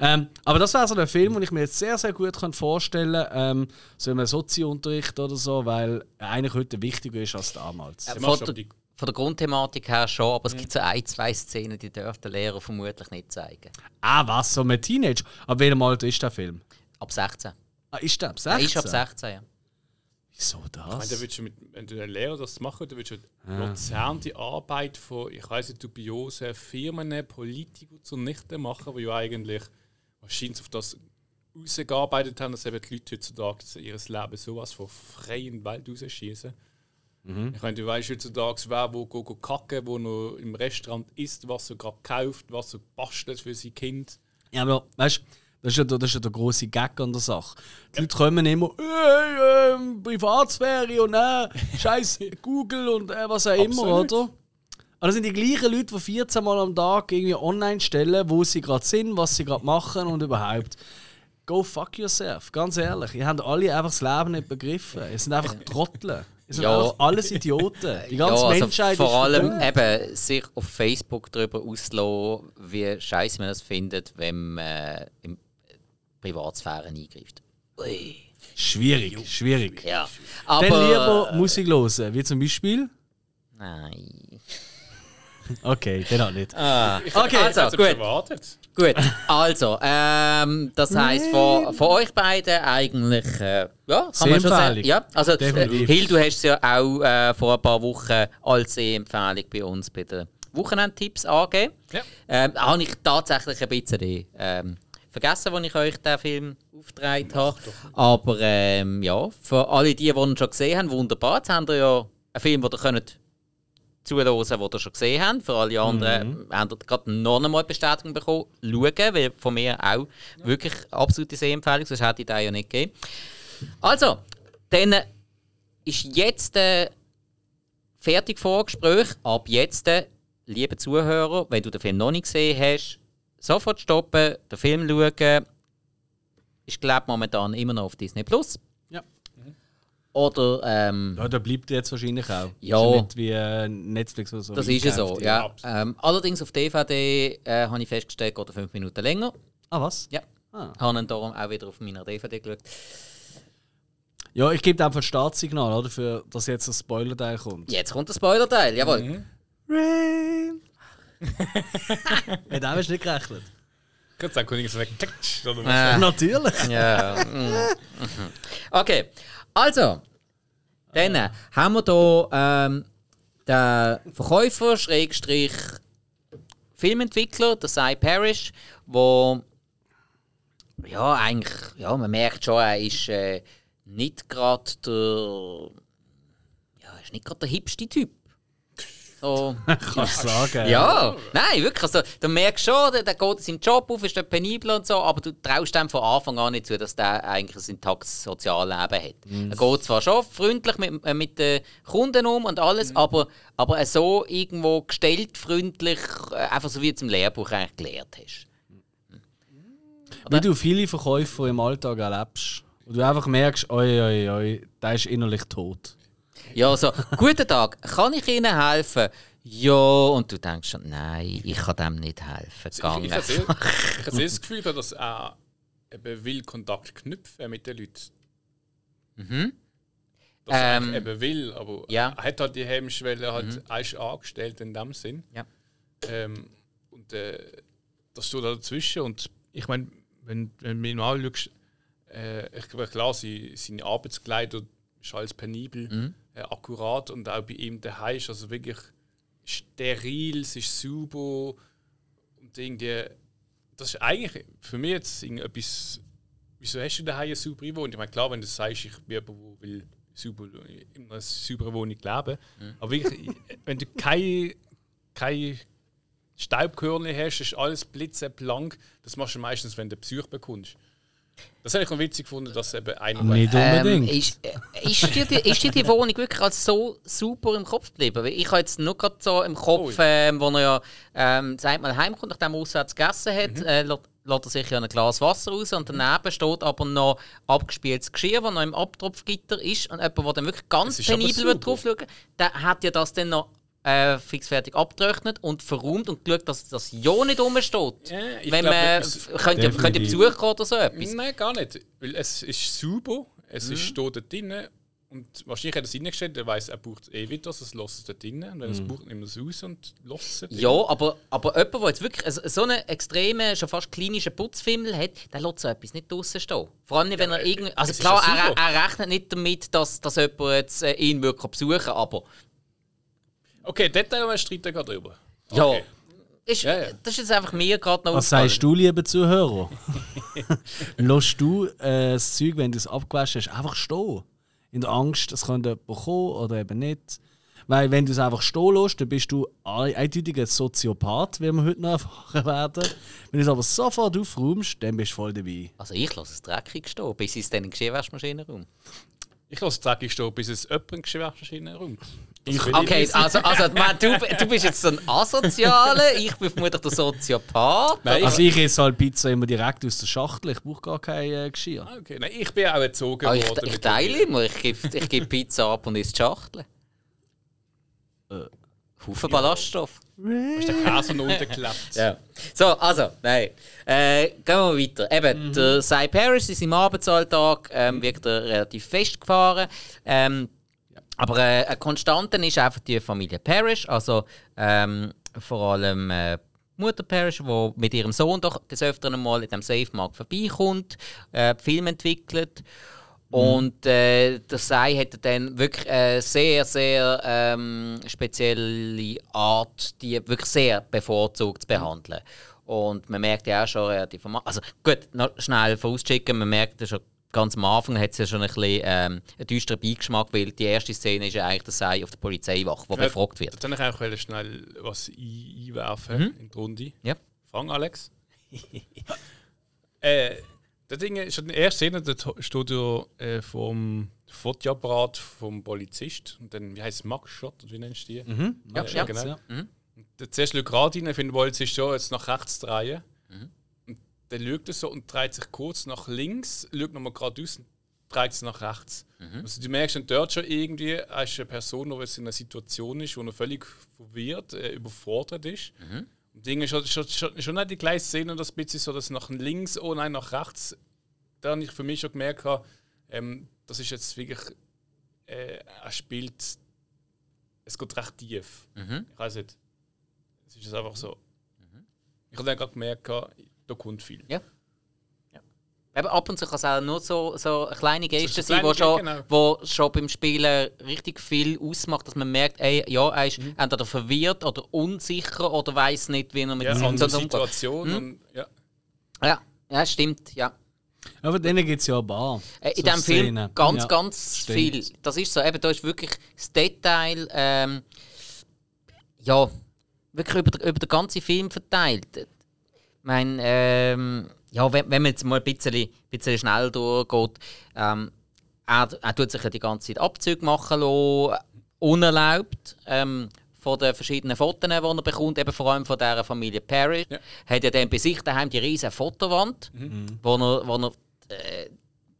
Ähm, aber das wäre so ein Film, den ich mir jetzt sehr, sehr gut kann vorstellen kann, ähm, so in einem Sozi-Unterricht oder so, weil er eigentlich heute wichtiger ist als damals. Äh, von, aber der, von der Grundthematik her schon, aber es gibt so ein, zwei Szenen, die darf der Lehrer vermutlich nicht zeigen. Ah, was? So mit Teenager? Ab welchem Alter ist der Film? Ab 16. Ah, ist der ab Er 16? ist ab 16, ja. Wieso Ich meine, das? da du mit, wenn du ein Lehrer das machen dann willst du Jahrzehnte Arbeit von, ich weiß nicht, dubiosen Firmen, Politikern zunichte machen, die ja eigentlich wahrscheinlich auf das rausgearbeitet haben, dass eben die Leute heutzutage ihr Leben sowas von freien Welt rausschießen. Ich meine, du weißt heutzutage, wer wo go, go kacken, wo noch im Restaurant isst, was er gerade kauft, was er bastelt für sein Kind. Ja, aber weißt du, das ist ja der, das ist ja der grosse Gag an der Sache. Die Leute kommen immer, hey, ähm, Privatsphäre und äh, scheiß Google und äh, was auch immer, Absolut. oder? Aber das sind die gleichen Leute, die 14 Mal am Tag irgendwie online stellen, wo sie gerade sind, was sie gerade machen und überhaupt. Go fuck yourself, ganz ehrlich. Ihr habt alle einfach das Leben nicht begriffen. Ihr sind einfach Trottel. Ihr sind Ja. einfach alles Idioten. Die ja, ganze also Menschheit vor ist allem verdammt. eben sich auf Facebook darüber auslassen, wie scheiße man das findet, wenn man äh, in Privatsphäre eingreift. Ui. Schwierig, schwierig. Ja. Aber, Dann lieber Musik hören, wie zum Beispiel. Nein. Okay, den auch nicht. Okay, also, Also, gut. erwartet. Gut, also, ähm, das heisst, von, von euch beiden eigentlich, äh, ja, kann man schon sagen. Ja, also, äh, Definitiv. Hill, du hast es ja auch äh, vor ein paar Wochen als Empfehlung bei uns bei den Wochenendtipps angegeben. Ja. Ähm, habe ich tatsächlich ein bisschen ähm, vergessen, als ich euch den Film aufgetragen habe. Aber ähm, ja, für alle die, die ihn schon gesehen haben, wunderbar. Jetzt habt ihr ja einen Film, den ihr könnt zuhören, den ihr schon gesehen habt. Für alle anderen haben ihr gerade noch einmal Bestätigung bekommen. Schauen, weil von mir auch wirklich absolute Sehempfehlung, sonst hätte ich den ja nicht gegeben. Also, dann ist jetzt äh, fertig Vorgespräch. Ab jetzt, äh, liebe Zuhörer, wenn du den Film noch nicht gesehen hast, sofort stoppen, den Film schauen. Ich glaube momentan immer noch auf Disney Plus. Ja. Oder ähm, Ja, da bleibt jetzt wahrscheinlich auch. Ja. Ist nicht wie äh, Netflix oder so. das ist ja so. Ja. Ähm, allerdings auf DVD äh, habe ich festgestellt, geht er fünf Minuten länger. Ah, was? Ja. Ah. Habe ihn darum auch wieder auf meiner DVD geschaut. Ja, ich gebe einfach ein Startsignal, oder? Für dass jetzt ein Spoiler-Teil kommt. Jetzt kommt der Spoiler-Teil, jawohl. Mhm. Rain! Mit dem hast du nicht gerechnet. Könnte sagen, König ist weg. Äh, Natürlich. Ja. mhm. Okay, also, dann haben wir hier ähm, den Verkäufer, Schrägstrich Filmentwickler, der Cy Parrish, wo ja eigentlich, ja, man merkt schon, er ist äh, nicht gerade der, ja, er ist nicht gerade der hipste Typ. So. Kannst du sagen. Ja, nein, wirklich. Also, du merkst schon, der, der geht in seinem Job auf, ist penibel und so, aber du traust ihm von Anfang an nicht zu, dass der eigentlich ein intaktes Sozialleben hat. Er geht zwar schon freundlich mit, äh, mit den Kunden um und alles, aber, aber so irgendwo gestellt freundlich, äh, einfach so wie du es im Lehrbuch eigentlich gelernt hast. Wie du viele Verkäufer im Alltag erlebst. Und du einfach merkst, oi, oi, oi, der ist innerlich tot. Ja, so, guten Tag, kann ich Ihnen helfen? Ja, und du denkst schon, nein, ich kann dem nicht helfen. Ich, Gang ich, habe sehr, einfach. ich habe das Gefühl, dass er eben will Kontakt knüpfen mit den Leuten. Mhm. Dass er Ähm, eigentlich eben will, aber ja. er hat halt die Hemmschwelle halt er ist angestellt in dem Sinn. Ja. Ähm, und äh, das steht da dazwischen. Und ich meine, wenn, wenn du mir mal anschaust, äh, ich glaube, klar, sie, seine Arbeitskleider ist alles penibel, Mhm. Äh, akkurat und auch bei ihm daheim ist also wirklich steril, es ist sauber und irgendwie, das ist eigentlich für mich jetzt etwas, wieso hast du daheim eine saubere Wohnung? Ich meine, klar, wenn du sagst, ich bin jemand, der will sauber, in einer sauberen Wohnung leben, aber wirklich, wenn du keine, keine Staubkörner hast, ist alles blitzeblank, das machst du meistens, wenn du Besuch bekommst. Das habe ich noch witzig gefunden, dass eben einer Nicht Ähm, unbedingt. ist, äh, ist, dir die, ist dir die Wohnung wirklich als so super im Kopf geblieben? Weil ich habe jetzt nur gerade so im Kopf, Oh. ähm, wo er ja ähm, sagt mal heimkommt, nachdem er auswärts gegessen hat, Mhm. äh, lässt er sich ja ein Glas Wasser raus und daneben steht aber noch abgespieltes Geschirr, das noch im Abtropfgitter ist und jemand, der dann wirklich ganz penibel drauf schauen der hat ja das dann noch äh, fixfertig abgetrocknet und verräumt und geschaut, dass das ja nicht rumsteht. Ja, Wenn glaub, man könnte. Besuch kommen oder so etwas. Nein, gar nicht. Weil es ist sauber, es Mhm. ist steht dort drin und wahrscheinlich hat er es reingestellt, er weiß, er braucht es eh wieder, also es lässt es dort drin und wenn er es braucht, nimmt er es raus und lässt es dort Mhm. Ja, aber, aber jemand, der jetzt wirklich so- so einen extremen, schon fast klinischen Putzfimmel hat, der lässt so etwas nicht draussen stehen. Vor allem, wenn er irgendwie. Also klar, ja er, super. er rechnet nicht damit, dass, dass jemand jetzt äh, ihn wirklich besuchen kann, aber Okay, dort haben wir streiten gerade drüber. ja. Okay. Ist, Ja, ja. Das ist jetzt einfach mir gerade noch Was sagst du, lieber Zuhörer? Lässt du äh, das Zeug, wenn du es abgewaschen hast, einfach stehen? In der Angst, es könnte jemand kommen oder eben nicht. Weil, wenn du es einfach stehen lässt, dann bist du ein- eindeutig ein Soziopath, wie wir heute noch erfahren werden. Wenn du es aber sofort aufräumst, dann bist du voll dabei. Also ich lasse es dreckig stehen, bis es dann in die Geschirrwaschmaschine rum. Ich lasse es dreckig stehen, bis es jemand in die Geschirrwaschmaschine räumt. Ich- Okay, also, also man, du, du bist jetzt so ein Asozialer, ich bin vermutlich der Soziopath. Nein, Also ich, ich esse halt Pizza immer direkt aus der Schachtel, ich brauche gar kein äh, Geschirr. Ah, okay. Nein, ich bin auch erzogen Ah, ich, worden. ich mit- teile immer, ich gebe ich geb Pizza ab und esse die Schachtel. Äh. Haufen Ballaststoff. Hast du den Käse noch unten geklappt? Ja. So, also, nein. Äh, gehen wir weiter. Eben, der Cy Paris in seinem Arbeitsalltag ähm, er relativ festgefahren. Ähm, Aber äh, eine Konstante ist einfach die Familie Parrish, also ähm, vor allem äh, Mutter Parrish, die mit ihrem Sohn doch des Öfteren mal in dem Safe-Markt vorbeikommt, äh, Film entwickelt. Und äh, der Sei hat dann wirklich eine sehr, sehr ähm, spezielle Art, die wirklich sehr bevorzugt zu behandeln. Und man merkt ja auch schon relativ am A- Also gut, noch schnell vorausschicken, man merkt ja schon ganz am Anfang hat es ja schon ein bisschen ähm, einen düsteren Beigeschmack, weil die erste Szene ist ja eigentlich der Sei auf der Polizeiwache, der Ja, befragt wird. Dann kann ich auch schnell was ein- einwerfen in die Runde. Ja. Fang, Alex. äh, das Ding ist in der ersten Szene, da steht ja äh, vom Fotoapparat vom Polizist und dann, wie heißt es, Max oder wie nennst du die? Mhm. Ja, ja, genau. ja. Da Zuerst schaut gerade rein, ich finde, Polizist schon jetzt nach rechts drehen. Und dann schaut er so und dreht sich kurz nach links, schaut nochmal geradeaus und dreht sich nach rechts. Also du merkst dann dort schon irgendwie, ist eine Person, die in einer Situation ist, wo er völlig verwirrt, äh, überfordert ist. Und Dinge schon, schon, schon, schon nicht die gleiche Szene, das bisschen so, dass nach links, oh nein, nach rechts, da habe ich für mich schon gemerkt, ähm, das ist jetzt wirklich, äh, er spielt, es geht recht tief. Ich weiß nicht, es ist einfach so. Ich habe dann gerade gemerkt, da kommt viel. Ja. ja. Eben ab und zu kann es auch nur so, so eine kleine Geste sein, die schon, Ge- genau. wo schon beim Spielen richtig viel ausmacht, dass man merkt, ey, ja, er ist Mhm. entweder verwirrt oder unsicher oder weiß nicht, wie er mit Ja, der Situation umgeht. Situation. Und, ja. Ja, ja, stimmt, ja. Aber denen gibt es ja ein paar. Äh, In so diesem Film Szenen. ganz, Ja, ganz stimmt. viel. Das ist so, eben, da ist wirklich das Detail, ähm, ja, wirklich über, den- über den ganzen Film verteilt. Ich meine, ähm, ja, wenn, wenn man jetzt mal ein bisschen, bisschen schnell durchgeht, ähm, er, er tut sich ja die ganze Zeit Abzüge machen lassen, unerlaubt. Ähm, von den verschiedenen Fotos, die er bekommt, eben vor allem von dieser Familie Parrish. Ja. Hat er dann bei sich daheim die riesige Fotowand, wo er, wo er äh,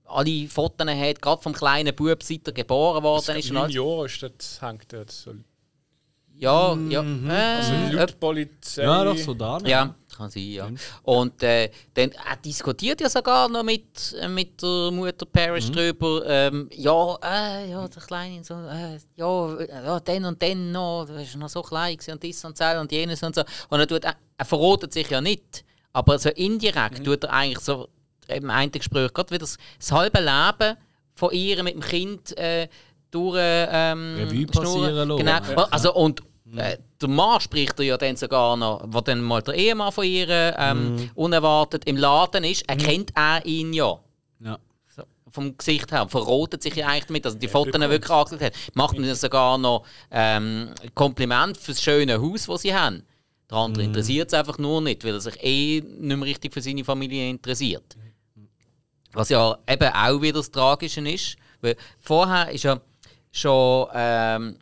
alle Fotos hat, gerade vom kleinen Bub, seit er geboren worden ist. Neun. Jahre ist das, hängt dort so. Ja, ja. Also Äh, laut Polizei. Ja, doch so da. ja, kann sein, ja. Und äh, dann, er diskutiert ja sogar noch mit, äh, mit der Mutter Parrish drüber. Ähm, ja, äh, ja, der Kleine, so, äh, ja, äh, ja, dann und dann noch, du warst noch so klein und dies und das und jenes und so. Und er, tut, er, er verrotet sich ja nicht, aber so indirekt tut er eigentlich so im einen Gespräch gerade wieder das, das halbe Leben von ihr mit dem Kind äh, durch ähm, Revue passieren lassen. Genau. Also, und äh, der Mann spricht er ja dann sogar noch, wo dann mal der Ehemann von ihr ähm, unerwartet im Laden ist, erkennt er ihn ja. Ja. So, vom Gesicht her. Verrotet sich ja eigentlich damit, dass er die Fotos wirklich angeschaut hat. Macht ihm sogar noch ähm, Kompliment für das schöne Haus, das sie haben. Der andere interessiert es einfach nur nicht, weil er sich eh nicht mehr richtig für seine Familie interessiert. Was ja eben auch wieder das Tragische ist. Weil vorher ist ja schon. Ähm,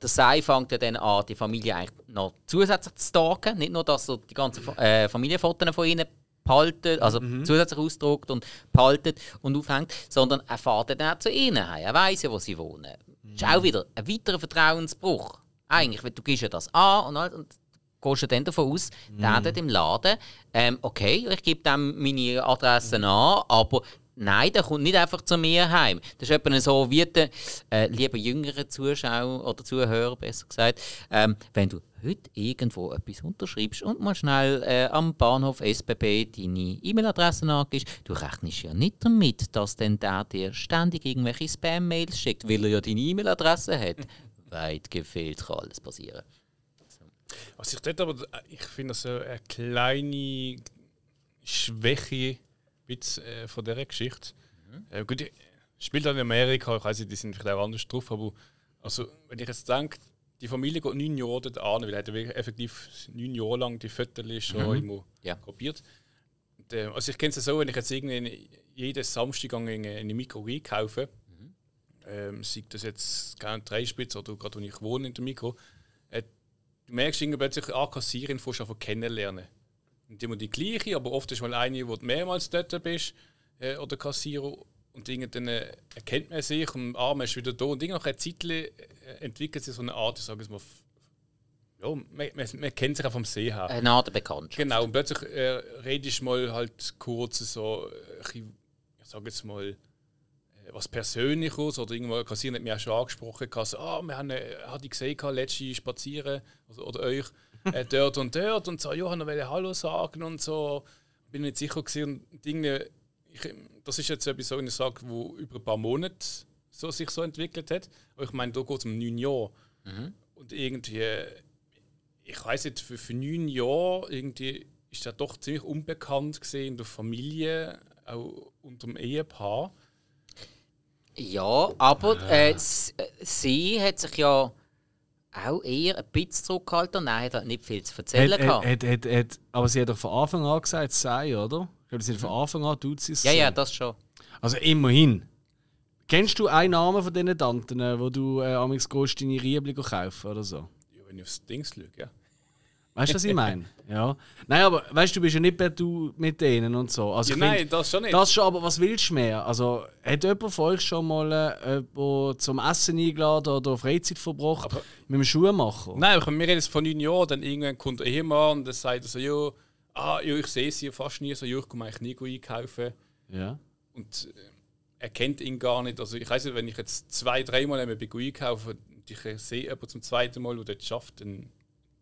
der Sei fängt ja dann an, die Familie eigentlich noch zusätzlich zu stalken. Nicht nur, dass er die ganzen äh, Familienfotos von ihnen behaltet, also zusätzlich ausdruckt und behaltet und aufhängt, sondern er fährt dann auch zu ihnen heim. Er weiß ja, wo sie wohnen. Das ist auch wieder ein weiterer Vertrauensbruch. Eigentlich, weil du gibst ja das an und, alles und gehst ja dann davon aus, der dort im Laden, ähm, okay, ich gebe dem meine Adresse an, aber nein, der kommt nicht einfach zu mir heim. Das ist etwa so wie der, äh, liebe jüngere Zuschauer oder Zuhörer, besser gesagt, ähm, wenn du heute irgendwo etwas unterschreibst und mal schnell äh, am Bahnhof SBB deine E-Mail-Adresse angibst, du rechnest ja nicht damit, dass dann der dir ständig irgendwelche Spam-Mails schickt, weil er ja deine E-Mail-Adresse hat. Weit gefehlt kann alles passieren. Was ich dort aber, ich finde das so eine kleine Schwäche Witz, äh, von dieser Geschichte. Äh, gut, ich- spielt dann in Amerika, ich weiß nicht, die sind vielleicht auch anders drauf, aber also, wenn ich jetzt denke, die Familie geht neun Jahre dort an, weil er hat effektiv neun Jahre lang die Fotos schon immer Ja. kopiert. Und, äh, also ich kenne es ja so, wenn ich jetzt irgendwie jeden Samstag in eine Mikro kaufe, ähm, sei das jetzt keine Dreispitze oder gerade wo ich wohne in der Mikro, äh, du merkst irgendwie plötzlich, ah, Kassierin fährst du einfach kennenlernen. Und immer die gleiche, aber oft ist mal eine, wo du mehrmals dort bist, äh, oder Kassierer. Und dann äh, erkennt man sich und ah, man ist wieder da. Und nach einer Zeit äh, entwickelt sich so eine Art, ich sage es mal, ja, man, man, man kennt sich auch vom See her. Eine Art Bekanntschaft. Genau, und plötzlich äh, redest du mal halt kurz so, äh, ein bisschen, ich sage jetzt mal, äh, was Persönliches oder irgendwo Kassier hat mich auch schon angesprochen, so, ah, wir haben, äh, hatte ich gesehen, gehabt, letzte spazieren, also, oder euch, äh, dort und dort und so, ja, ich wollte Hallo sagen und so, bin nicht sicher gewesen und Dinge, ich, das ist jetzt etwas, so ich sage, wo über ein paar Monate so, sich so entwickelt hat, aber ich meine, da geht es um neun Jahre. Und irgendwie, ich weiß nicht, für, für neun Jahre irgendwie ist er doch ziemlich unbekannt gesehen in der Familie, auch unter dem Ehepaar. Ja, aber äh, äh, sie hat sich ja auch eher ein bisschen zurückgehalten. Nein, hat halt nicht viel zu erzählen Hat, gehabt. hat, hat, hat, aber sie hat doch von Anfang an gesagt, sei, oder? Ich glaube, sie hat von Anfang an tut sie es. ja, so. ja, das schon. Also immerhin. Kennst du einen Namen von diesen Tanten, äh, wo du äh, amigs gehst, deine Riebli kaufen oder so? Ja, wenn ich aufs Ding schaue, ja. Weißt du, was ich meine? Ja. Nein, aber weißt du, bist ja nicht per Du mit denen und so. Also Ja, nein, find, das schon nicht. Das schon, aber was willst du mehr? Also, hat jemand von euch schon mal äh, zum Essen eingeladen oder Freizeit verbracht mit dem Schuhmacher? Nein, aber wir reden jetzt von neun Jahren, dann irgendwann kommt ein Ehemann und dann sagt er so, ja, ah, ja, ich sehe sie fast nie, so, ja, ich komme eigentlich nie einkaufen. Ja. Und äh, er kennt ihn gar nicht. Also ich weiß nicht, wenn ich jetzt zwei, dreimal einkaufen und ich sehe jemanden zum zweiten Mal, der das schafft, dann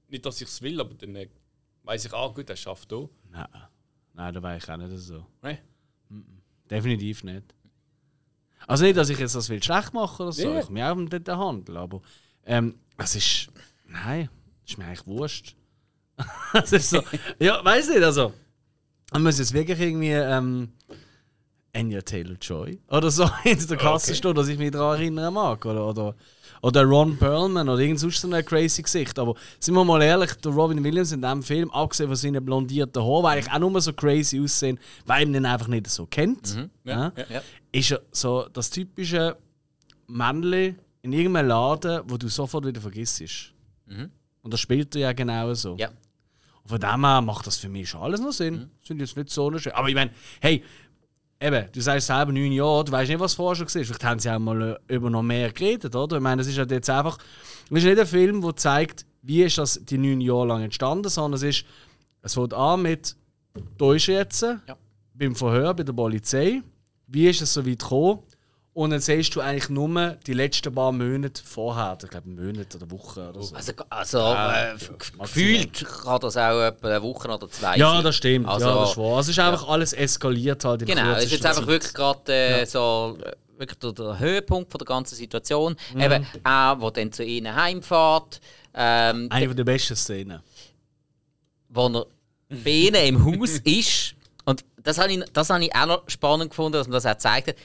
nicht, dass ich es will, aber dann äh, weiß ich, ah gut, er schafft auch. Nein. Nein, da war ich auch nicht so. Nein. Definitiv nicht. Also nicht, dass ich jetzt das will schlecht machen oder so. Ja. Ich mir auch um den Handel, aber ähm, es ist. Nein, es ist mir eigentlich wurscht. Es ist so. ja, weiß nicht, also. Man muss jetzt wirklich irgendwie ähm, Anya Taylor Joy oder so in der Kasse Okay. stehen, dass ich mich daran erinnern mag. Oder, oder, oder Ron Perlman oder irgend sonst so ein crazy Gesicht. Aber sind wir mal ehrlich, der Robin Williams in diesem Film, abgesehen von seinen blondierten Haaren, weil eigentlich auch nur so crazy aussehen, weil man ihn einfach nicht so kennt, ja, Ja. ist er so das typische Männchen in irgendeinem Laden, wo du sofort wieder vergisst. Und das spielt er ja genau so. Ja. Und von dem her macht das für mich schon alles noch Sinn. Finde ich jetzt nicht so schön. Aber ich meine, hey, eben, du sagst selber neun Jahre, du weißt nicht, was vorher schon war. Vielleicht haben sie auch mal äh, über noch mehr geredet, oder? Ich meine, es ist halt jetzt einfach. Es ist nicht ein Film, der zeigt, wie ist das die neun Jahre lang entstanden, sondern es ist. Es fängt an mit, da ist jetzt, beim Verhör bei der Polizei. Wie ist es so weit gekommen? Und dann siehst du eigentlich nur die letzten paar Monate vorher. Ich glaube, Monate oder Wochen oder so. Also, also äh, gefühlt kann das auch etwa eine Woche oder zwei Ja, sein. das stimmt. Also, ja, das ist wahr. Also, es ist einfach alles eskaliert halt in Genau, es ist jetzt einfach Zeit. wirklich gerade äh, so äh, wirklich der, der Höhepunkt von der ganzen Situation. Eben auch, wo dann zu ihnen heimfährt, ähm, Eine der besten Szenen. wo er bei ihnen im Haus ist. Und das habe ich, das habe ich auch noch spannend gefunden, dass man das auch gezeigt hat.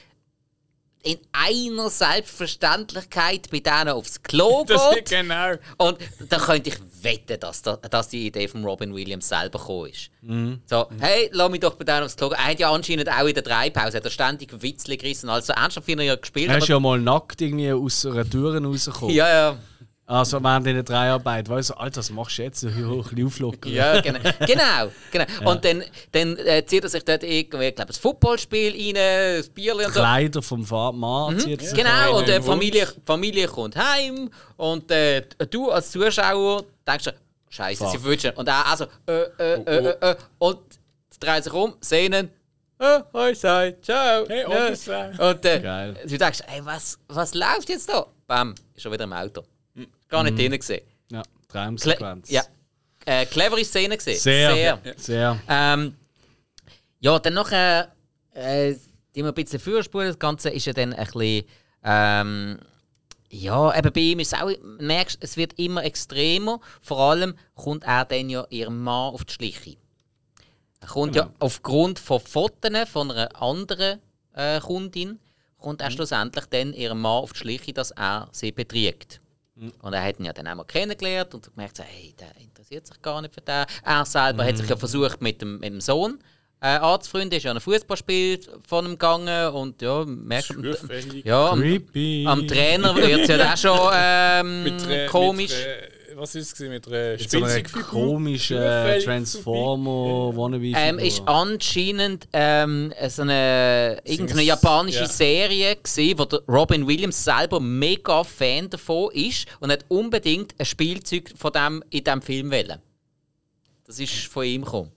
In einer Selbstverständlichkeit bei denen aufs Klo Das geht. genau. Und da könnte ich wetten, dass, da, dass die Idee von Robin Williams selber gekommen ist. So, hey, lass mich doch bei denen aufs Klo gehen. Er hat ja anscheinend auch in der Dreipause hat er ständig Witzle gerissen. Also ernsthaft, wie er ja gespielt Er ist hat. ja mal nackt irgendwie aus einer Tür rausgekommen. Ja, ja. Also während in der Dreiarbeit. Weißt du, Alter, was machst du jetzt? So hier hoch, ein bisschen auflockern. Ja, genau. genau, genau. Und dann, dann äh, zieht er sich dort irgendwie, ich glaube, ein Footballspiel rein, das Bierli und so. Kleider vom Mann zieht er sich. Genau, und die Einen Familie, Familie kommt heim und äh, du als Zuschauer denkst, Scheiße, sie wünschen. Und er also, äh, äh, äh, äh, äh, und sie drehen sich um, sehen ihn, äh, hoi, sei, ciao. Hey, ja. und äh, Geil. du denkst, ey, was, was läuft jetzt da? Bam, ist schon wieder im Auto. Gar nicht drin gesehen. Ja, Traumsequenz. ja. Äh, clevere Szene gesehen. Sehr. Sehr. Sehr. Ähm, ja, dann noch äh, äh, die wir ein bisschen vorspulen, das Ganze ist ja dann ein bisschen. Ähm, ja, eben bei ihm ist es auch, merkst, es wird immer extremer. Vor allem kommt er dann ja ihrem Mann auf die Schliche. Er kommt ja aufgrund von Fotos von einer anderen äh, Kundin, kommt er schlussendlich dann ihrem Mann auf die Schliche, dass er sie betrügt. Und er hat ihn ja dann auch mal kennengelernt und gemerkt, so, hey, der interessiert sich gar nicht für den. Er selber hat sich ja versucht, mit dem, mit dem Sohn äh, anzufreunden. Ist ja an ein Fußballspiel von ihm gegangen und ja, merkt Schürfähig. ja, am, am Trainer wird es ja auch schon ähm, Mit, äh, komisch. Mit, äh, was ist es gewesen? Mit einer Mit so einer komischen Schürfähig Transformer wannabe Ähm, ist anscheinend ähm, so eine, irgendeine japanische ja. Serie gewesen, wo der Robin Williams selber mega Fan davon ist und hat unbedingt ein Spielzeug von dem in diesem Film wollen. Das ist von ihm gekommen.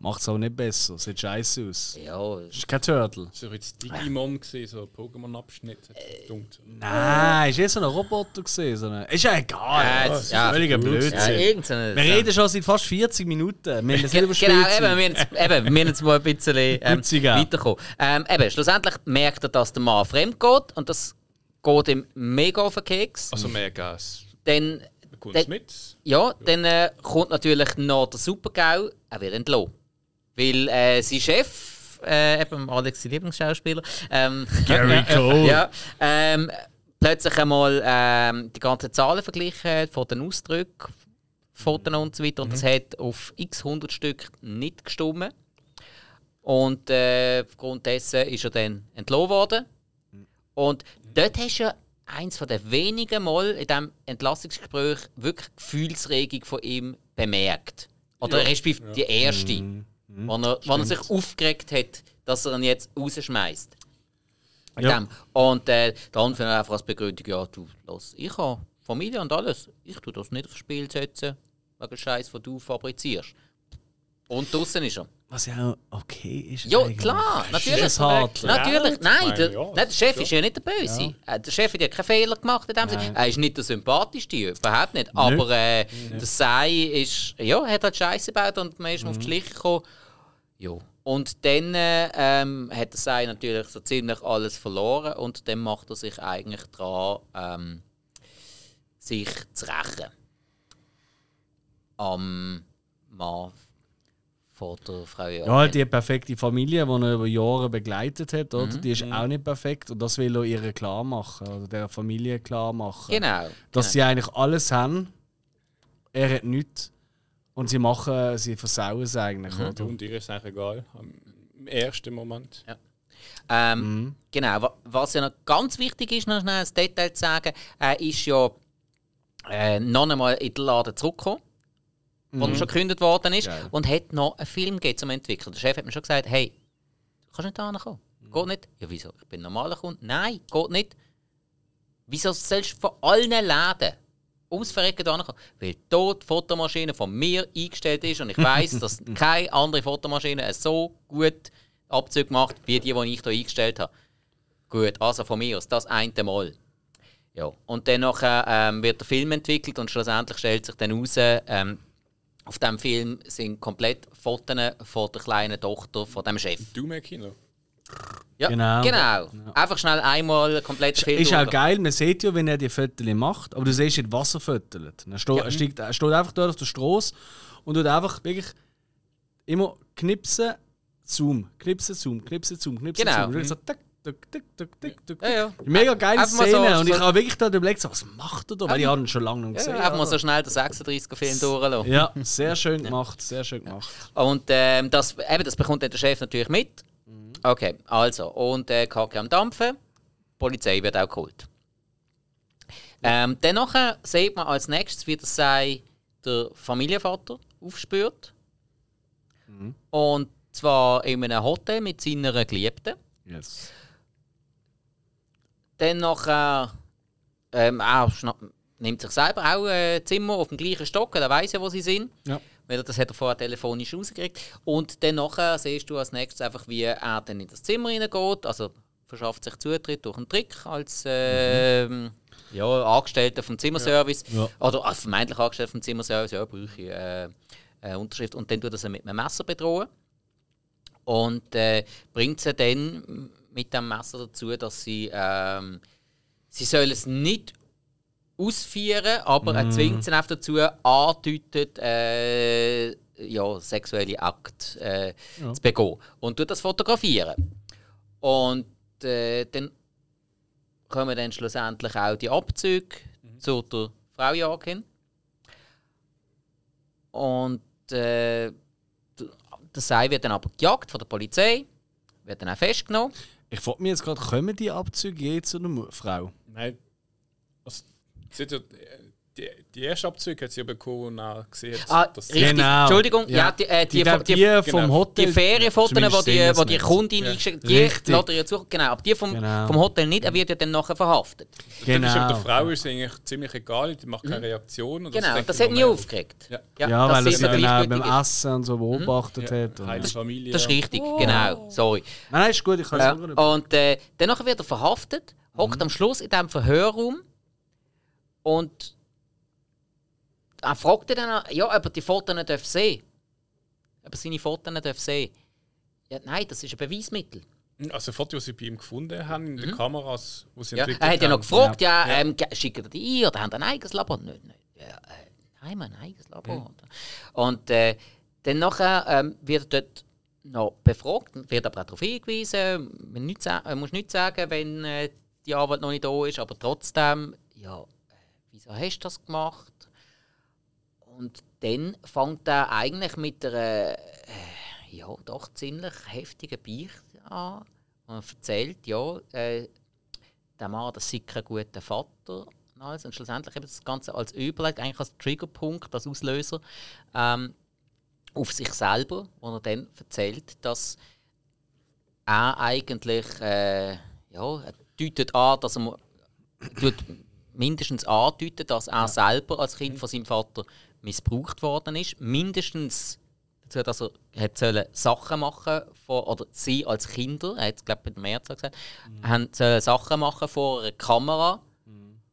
Macht es auch nicht besser. Sieht scheiße aus. Ja, Ist kein Turtle. Das war jetzt Digimon, gewesen, so ein Pokémon-Abschnitt. Äh. Nein, ist jetzt so ein Roboter gesehen. So eine... Ist ja egal. Ja, das ist ja. völliger Gut. ja Blödsinn. irgendeine. Wir reden schon seit fast 40 Minuten. Wir haben das Ge- nicht Genau, eben, wir müssen jetzt, eben, wir müssen jetzt mal ein bisschen ähm, weiterkommen. Ähm, eben, schlussendlich merkt er, dass der Mann fremd geht und das geht ihm mega auf den Keks. Also mehr Gas. Dann, dann, mit. ja, dann äh, kommt natürlich noch der Supergau, er wird entlassen. Weil äh, sein Chef, äh, eben Alex, sein Lieblingsschauspieler, ähm, Gary Cole. ja, ähm, plötzlich einmal ähm, die ganzen Zahlen verglichen von den Ausdrücken, Fotos und so weiter. Und das hat auf x 100 Stück nicht gestimmt. Und äh, aufgrund dessen ist er dann entlassen worden. Und dort hast du ja eins von den wenigen Mal in diesem Entlassungsgespräch wirklich Gefühlsregung von ihm bemerkt. Oder respektive die erste, wo, er, wo er sich aufgeregt hat, dass er ihn jetzt rausschmeißt. Ja. Und äh, dann für einfach als Begründung, ja, du, los, ich habe Familie und alles. Ich tue das nicht aufs Spiel setzen, wegen Scheiß, den du fabrizierst. Und draußen ist er. Was ja auch okay ist. Ja, eigentlich. klar, natürlich. Ist hart. Natürlich, Ja, nein, ich der, ja, nein, der Chef ist ja nicht der Böse. Äh, Der Chef hat ja keinen Fehler gemacht in dem Sinne. Er ist nicht der sympathischste, überhaupt nicht. Aber äh, der Sei ist, ja, hat halt Scheiße gebaut und man ist Mhm. ihm auf die Schliche gekommen. Ja. Und dann äh, ähm, hat der Sei natürlich so ziemlich alles verloren und dann macht er sich eigentlich dran, ähm, sich zu rächen. Am Mann von der Frau Ja, Jörgen. halt die perfekte Familie, die er über Jahre begleitet hat, oder? Mhm. die ist auch nicht perfekt und das will er ihr klar machen, oder der Familie klar machen. Genau. Dass genau. sie eigentlich alles haben, er hat nichts und sie machen, sie versauen es eigentlich, Mhm. oder? Und ihr ist eigentlich egal. Im ersten Moment. Ähm, Genau, wa- was ja noch ganz wichtig ist, noch schnell ein Detail zu sagen, er ist ja äh, noch einmal in den Laden zurückgekommen, wo er schon gekündigt worden ist, Geil. und hat noch einen Film gegeben zum Entwickeln. Der Chef hat mir schon gesagt, hey, du kannst nicht da kommen. Geht nicht. Ja, wieso? Ich bin ein normaler Kunde. Nein, geht nicht. Wieso sollst du von allen Läden ums Verrecken da kommen? Weil dort die Fotomaschine von mir eingestellt ist und ich weiß, dass keine andere Fotomaschine so gut Abzug macht, wie die, die ich hier eingestellt habe. Gut, also von mir aus, das eine Mal. Ja. Und dann nachher, ähm, wird der Film entwickelt und schlussendlich stellt sich dann heraus, ähm, auf diesem Film sind komplett Fotos von der kleinen Tochter von dem Chef. Du Kino. Ja, Genau. genau. Einfach schnell einmal komplett Film Ist auch geil, man sieht ja, wenn er die Fotos macht, aber du siehst nicht, was er fötelt. Er, steht, er, steht, er steht einfach dort auf der Straße und tut einfach wirklich immer knipsen, zoom, knipsen, zoom, knipsen, zoom, knipsen, Genau. zoom. Wirklich so tick, tick, tick, tick, tick. Ja, ja. Mega geile Einfach mal so- Szene. und ich habe wirklich da überlegt, was macht er da? Weil ich habe ihn schon lange nicht Ja, gesehen. einfach mal so schnell den 36er-Film durchlassen. ja, sehr schön gemacht, sehr schön gemacht. Und ähm, das, eben, das bekommt dann der Chef natürlich mit. Okay, also, und äh, Kacke am Dampfen, die Polizei wird auch geholt. Ähm, dann nachher sieht man als nächstes, wie das sei der Familienvater aufspürt. Und zwar in einem Hotel mit seiner Geliebten. Yes. Dann nachher ähm, er nimmt sich selber auch ein Zimmer auf dem gleichen Stock, er weiß ja, wo sie sind. Ja. Weil das hat er vorher telefonisch rausgekriegt. Und dann nachher siehst du als nächstes einfach, wie er dann in das Zimmer reingeht. Also verschafft sich Zutritt durch einen Trick als ähm, ja, Angestellter vom Zimmerservice. Ja. Oder als vermeintlich Angestellter vom Zimmerservice, ja, brauche ich äh, eine Unterschrift. Und dann tut er sie mit einem Messer bedrohen. Und äh, bringt sie dann mit dem Messer dazu, dass sie, ähm, sie sollen es nicht ausführen, aber er zwingt sie einfach dazu, andeutet, äh, ja, sexuelle Akt äh, zu begehen. Und tut das fotografieren. Und äh, dann kommen dann schlussendlich auch die Abzüge zu der Frau Jagin. Und äh, der Sei wird dann aber gejagt von der Polizei, wird dann auch festgenommen. Ich frage mich jetzt gerade, kommen die Abzüge je zu einer Frau? Nein. Also, sie hat ja, die, die erste Abzug hat sie ja bekommen und auch gesehen, hat, Ah, dass richtig. Genau. Entschuldigung, ja, Ja. die, äh, Die, die, die, die, die, vom genau. Hotel. Ferienfotos, Zumindest wo die, wo die. Kundin Ja. eingeschickt die Richtig. lädt ihr ja zu. Genau, aber die vom, Genau. vom Hotel nicht, er wird ja dann nachher verhaftet. genau. Genau. der Frau ist es eigentlich ziemlich egal, die macht keine Reaktion. Und Genau, das man hat mich mehr, aufgeregt. Ja. Ja, weil er sie dann auch beim ist. Mhm. Essen und so beobachtet hat. Und Heile Familie. Das ist richtig, genau. Sorry. nein, ist gut, ich kann es Ja. Und äh, danach wird er verhaftet, hockt am Schluss in diesem Verhörraum und er fragt ihn dann, ja, ob er die Fotos nicht darf sehen Ob er seine Fotos nicht darf sehen Ja, nein, das ist ein Beweismittel. Also Fotos, die sie bei ihm gefunden haben, in den Kameras, die sie Mhm. Ja, entwickelt er hat ja noch haben. gefragt, ja, Ähm, ge- schicken ihr die ein oder haben ihr ein eigenes Labor? Nein, nein, ja, äh, nein, wir haben ein eigenes Labor. Und äh, dann nachher ähm, wird er dort noch befragt, wird aber auch darauf hingewiesen, man nicht sa- äh, muss nichts sagen, wenn äh, die Arbeit noch nicht da ist, aber trotzdem, ja, wieso hast du das gemacht? Und dann fängt er eigentlich mit einer, äh, ja, doch ziemlich heftigen Beicht an. Und er erzählt, ja, äh, der Mann, das sei kein guter Vater. und alles. Und schlussendlich eben das Ganze als Überleg, eigentlich als Triggerpunkt, als Auslöser ähm, auf sich selber, wo er dann erzählt, dass er eigentlich äh, ja, er deutet an, dass er tut mindestens andeutet, dass er selber als Kind von seinem Vater missbraucht worden ist. Mindestens dazu, dass er hat sollen Sachen machen vor, oder sie als Kinder, er hat es glaube ich mit Mehrzahl gesagt, haben sollen Sachen machen vor einer Kamera,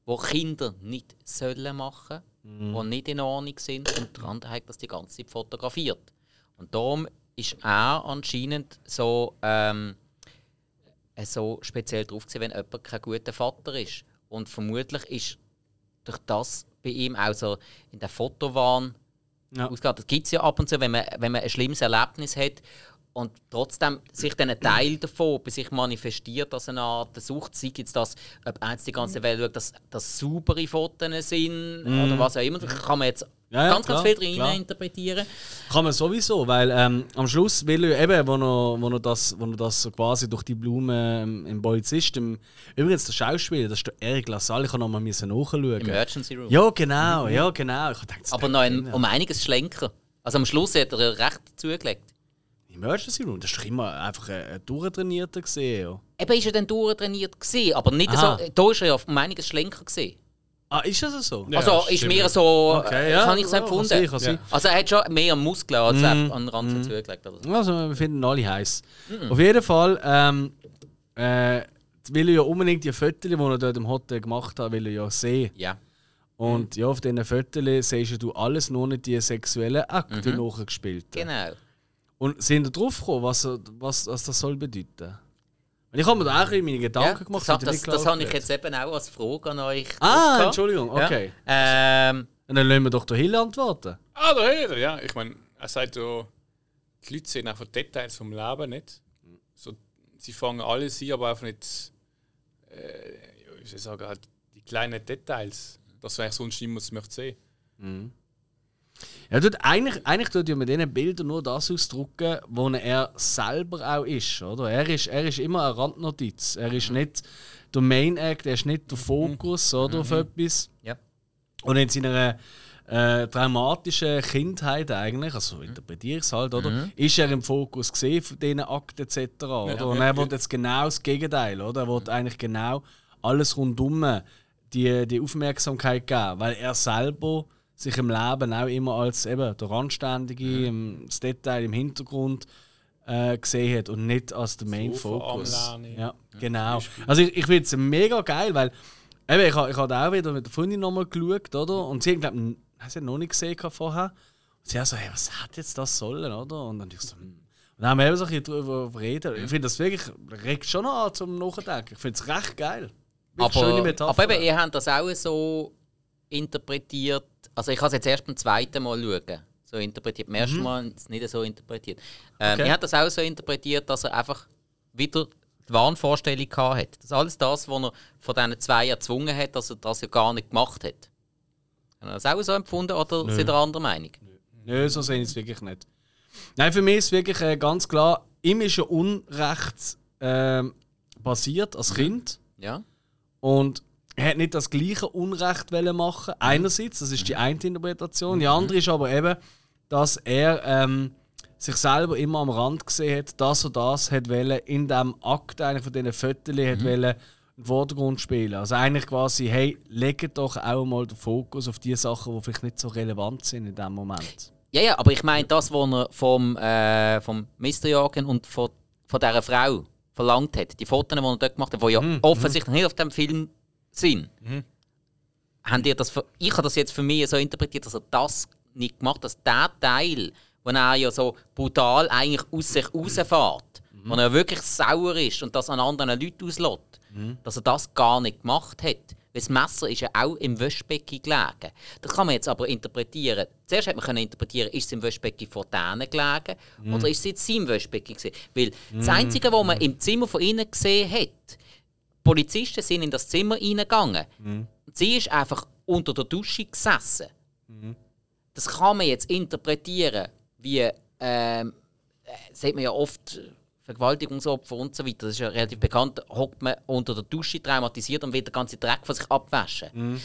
wo Kinder nicht sollen machen, die nicht in Ordnung sind und der andere hat das die ganze Zeit fotografiert. Und darum ist er anscheinend so, ähm, äh, so speziell drauf gewesen, wenn jemand kein guter Vater ist. Und vermutlich ist durch das bei ihm auch so in der Fotowahn Ja. ausgeht. Das gibt es ja ab und zu, wenn man, wenn man ein schlimmes Erlebnis hat und trotzdem sich dann ein Teil davon bei sich manifestiert als eine Art Sucht, sei jetzt das, ob jetzt die ganze Welt schaut, dass das saubere Fotos sind oder was auch immer, kann man jetzt Mhm. Ja, ja, ganz, klar, ganz viel klar. rein interpretieren. Kann man sowieso, weil ähm, am Schluss will er eben, wo er, wo er, das, wo er das so quasi durch die Blume ähm, im Polizist, im, übrigens der Schauspieler, das ist der Eric Lassalle, ich kann noch mal müssen nachschauen. Im Emergency Room. Ja, genau, ja, genau. Ich dachte, Aber noch ein, um einiges schlenker. Also am Schluss hat er recht zugelegt. Emergency Room, das ist doch immer einfach ein, ein durchtrainierter gesehen. Ja. Eben ist er dann durchtrainiert gewesen, aber nicht Aha. so. Da ist er ja um einiges schlenker gesehen. Ah, ist das so? Ja, also ist stimmt. mehr so. Okay, äh, ja. Kann ich es Ja, empfunden. kann sein, kann sein. Also er hat schon mehr Muskeln als Mhm. einfach an den Rand zugelegt. Oder so. Also, wir finden alle heiß. Mhm. Auf jeden Fall ähm, äh, will er ja unbedingt die Fotos, die er dort im Hotel gemacht hat, will er ja sehen. Ja. Und ja, auf diesen Fotos siehst du alles nur nicht die sexuellen Akte nachgespielt. Genau. Und sind ihr drauf gekommen, was, was, was das soll bedeuten? Und ich habe mir da auch meine Gedanken Ja, gemacht. das ich das, das habe ich jetzt eben auch als Frage an euch. Ah. Entschuldigung, okay. Ja. Ähm, Und dann lassen wir doch der Hill antworten. Ah, da hat er, ja. Ich meine, er sagt ja, die Leute sehen einfach Details vom Leben nicht. So, sie fangen alles an, aber einfach nicht, äh, ich sagen, halt die kleinen Details. Das wäre sonst niemand möchte sehen. Ja, tut, eigentlich, eigentlich tut ja mit diesen Bildern nur das ausdrücken, wo er selber auch ist. Oder? Er, ist er ist immer eine Randnotiz. Er ist nicht der Main Act, er ist nicht der Fokus oder, auf etwas. ja. Und in seiner äh, traumatischen Kindheit eigentlich, also interpretiere ich es halt, oder? Ist er im Fokus gesehen von diesen Akten etc. Oder? Und er will jetzt genau das Gegenteil, oder? Er will eigentlich genau alles rundum die, die Aufmerksamkeit geben, weil er selber sich im Leben auch immer als eben der Randständige, im, das Detail im Hintergrund äh, gesehen hat und nicht als der Main So Focus. Ja, genau. Also ich, ich finde es mega geil, weil eben, ich, ich habe auch wieder mit der Freundin nochmal geschaut, oder? Und sie hat, glaube ich, noch nicht gesehen vorher. Und sie hat so, hey, was hat jetzt das sollen, oder? Und dann ich so, hm. Und dann haben wir eben so ein bisschen darüber reden. Ich finde das wirklich, regt schon noch an zum Nachdenken. Ich finde es recht geil. Wirklich schöne Aber, Metapher. aber eben, ihr habt das auch so interpretiert. Also ich habe es jetzt erst beim zweiten Mal schauen. So interpretiert. Beim ersten Mal ist es nicht so interpretiert. Ähm, Mhm. Okay. Ich habe das auch so interpretiert, dass er einfach wieder die Wahnvorstellung gehabt hat. Das ist alles das, was er von diesen zwei erzwungen hat, dass er das ja gar nicht gemacht hat. Haben das auch so empfunden oder sind ihr anderer Meinung? Nö, so sehe ich es wirklich nicht. Nein, für mich ist wirklich äh, ganz klar, ihm ist ja Unrecht ähm, passiert als Kind. Ja? Und er hat nicht das gleiche Unrecht machen. Einerseits, das ist die eine Interpretation. Die andere ist aber eben, dass er ähm, sich selber immer am Rand gesehen hat, das und das hat wollen, in dem Akt eigentlich von diesen Fotos hat wollen, im Vordergrund spielen. Also eigentlich quasi, hey, legt doch auch mal den Fokus auf die Sachen, die vielleicht nicht so relevant sind in dem Moment. Ja, ja, aber ich meine das, was er vom, äh, vom Mr. Jagen und von, von dieser Frau verlangt hat. Die Fotos, die er dort gemacht hat, die ja offensichtlich nicht auf dem Film sind. Habt ihr das für, ich habe das jetzt für mich so interpretiert, dass er das nicht gemacht hat, dass der Teil, wo er ja so brutal eigentlich aus sich rausfährt, wo er wirklich sauer ist und das an anderen Leuten auslässt, dass er das gar nicht gemacht hat. Weil das Messer ist ja auch im Wäschbecken gelegen. Das kann man jetzt aber interpretieren. Zuerst hätte man können interpretieren, ist es im Wäschbecken von denen gelegen oder ist es jetzt seinem Wäschbecken gewesen? Weil das Einzige, was man im Zimmer von ihnen gesehen hat, Polizisten sind in das Zimmer reingegangen. Und sie ist einfach unter der Dusche gesessen. Das kann man jetzt interpretieren, wie ähm, äh, sieht man ja oft Vergewaltigungsopfer und so weiter, das ist ja relativ bekannt, hockt man unter der Dusche traumatisiert und will den ganzen Dreck von sich abwaschen. Mhm.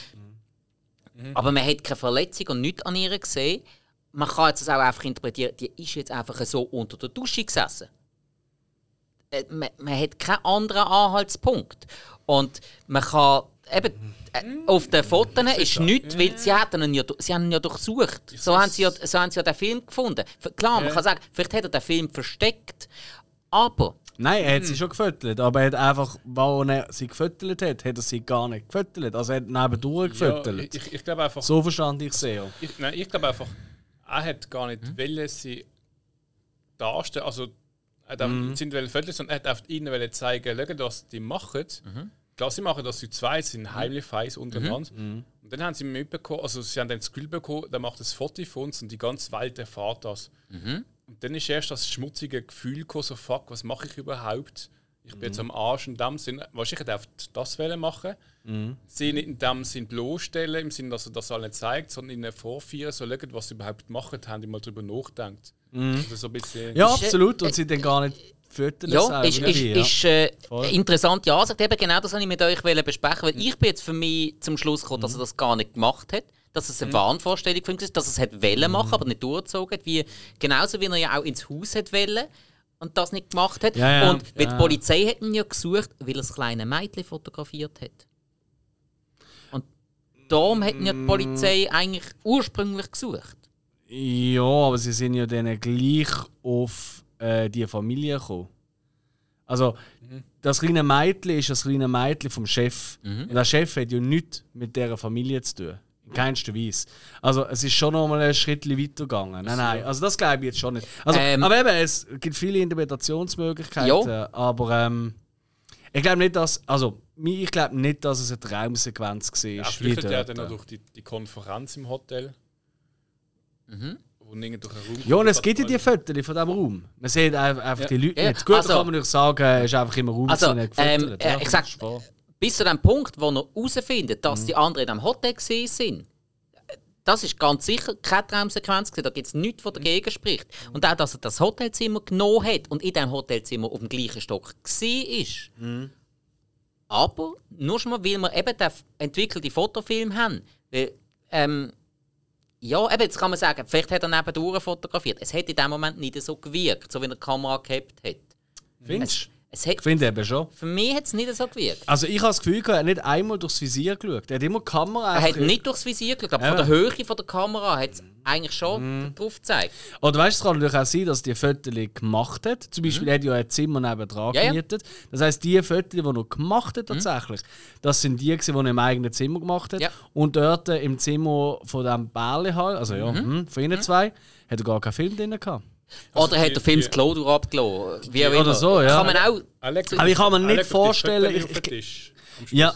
Aber man hat keine Verletzung und nichts an ihr gesehen. Man kann jetzt das auch einfach interpretieren, die ist jetzt einfach so unter der Dusche gesessen. Äh, Man, man hat keinen anderen Anhaltspunkt. Und man kann eben, äh, auf den Fotos ist nichts, weil sie, hatten ihn ja, sie haben ihn ja durchsucht. So haben, sie ja, so haben sie ja den Film gefunden. Klar, man Ja. kann sagen, vielleicht hat er den Film versteckt, aber Nein, er hat Hm. sie schon gefüttert, aber er hat einfach, weil er sie gefüttert hat, hat er sie gar nicht gefüttert. Also er hat nebendurch Ja, gefüttert. ich, ich glaube einfach, so verstand ich es ja. ich, nein, ich glaube einfach, er hat gar nicht wollen, sie darstellen, also er hat Mhm. mhm. sind Fotos, sondern er auf ihnen zeigen, schaut, was die machen. Mhm. Klar, sie machen das zu zweit, sind heimlich feis untereinander. Mhm. Und dann haben sie mitbekommen, also sie haben dann das Gefühl bekommen, der macht das Foto von uns und die ganze Welt erfahrt das. Mhm. Und dann ist erst das schmutzige Gefühl gekommen, so fuck, was mache ich überhaupt? Ich bin jetzt Mhm. am Arsch in dem Sinn, wahrscheinlich er das machen. Mhm. Sie nicht in dem Sinn bloßstellen, im Sinne, dass er das allen zeigt, sondern ihnen vorführen, so schauen, was sie überhaupt machen, haben die mal drüber nachgedacht. Also so ein bisschen. Mhm. Ja, Ist, äh, absolut. Und sie dann gar nicht füttern Ja, selber ist, ist, ja. ist äh, interessant, ja, sagt eben genau das wollte ich mit euch besprechen, weil ich bin jetzt für mich zum Schluss gekommen, Mhm. dass er das gar nicht gemacht hat, dass es eine Wahnvorstellung von ihm war, dass er es hat wollen Mhm. machen, aber nicht durchgezogen hat, wie, genauso wie er ja auch ins Haus hat wollen und das nicht gemacht hat. Ja, ja, und weil ja. die Polizei hat ihn ja gesucht, weil er das kleine Mädchen fotografiert hat. Und darum hat ihn ja die Polizei Mm. eigentlich ursprünglich gesucht. Ja, aber sie sind ja dann gleich auf äh, die Familie gekommen. Also, das kleine Mädchen ist das kleine Mädchen vom Chef. Und der Chef hat ja nichts mit dieser Familie zu tun. In keinster Weise. Also, es ist schon noch mal ein Schritt weiter gegangen. Nein, nein, also das glaube ich jetzt schon nicht. Also, Ähm. aber eben, es gibt viele Interpretationsmöglichkeiten. Aber ähm, ich glaube nicht, dass. Also, ich glaube nicht, dass es eine Traumsequenz war. ja, hat er dann noch durch die, die Konferenz im Hotel. Wo irgendwie durch einen Raum Ja, und es gibt ja die Fotos von diesem Raum. Man sieht einfach, die Leute nicht. Gut, also- kann man natürlich sagen, er ist einfach im Raum Also, ähm, äh, ich sag, bis zu dem Punkt, wo er herausfindet, dass die anderen in einem Hotel gesehen sind, das ist ganz sicher keine Traumsequenz. gewesen. Da gibt es nichts, was dagegen spricht. Und auch, dass er das Hotelzimmer genommen hat und in diesem Hotelzimmer auf dem gleichen Stock war. Aber nur schon mal, weil wir eben den entwickelten Fotofilm haben. Weil, ähm, ja, eben, jetzt kann man sagen, vielleicht hat er nebendurch fotografiert. Es hat in dem Moment nicht so gewirkt, so wie er die Kamera gehabt hat. Findest du? Es hat Ich finde eben schon. für mich hat es nicht so gewirkt. Also ich habe das Gefühl, er hat nicht einmal durchs Visier geschaut. Er hat immer die Kamera Er hat nicht durchs Visier geschaut, aber Ja. von der Höhe von der Kamera hat es eigentlich schon Mhm. drauf gezeigt. Oder weißt du, es kann natürlich auch sein, dass die Fotos gemacht hat. Zum Beispiel er hat ja ein Zimmer nebendran Mhm. Ja, gemietet. Das heisst, die Fotos, die er noch gemacht hat tatsächlich, das sind die, die er im eigenen Zimmer gemacht hat. Ja. Und dort im Zimmer von dem Bärli halt, also ja, Mhm. hm, von ihnen zwei, hat er gar keinen Film drin gehabt. Oder hat der Film das Klo durch abgelassen? Wie auch Oder so, ja. Kann man auch. Alex, Aber ich kann mir nicht vorstellen, ich- ich- Schluss. Ja.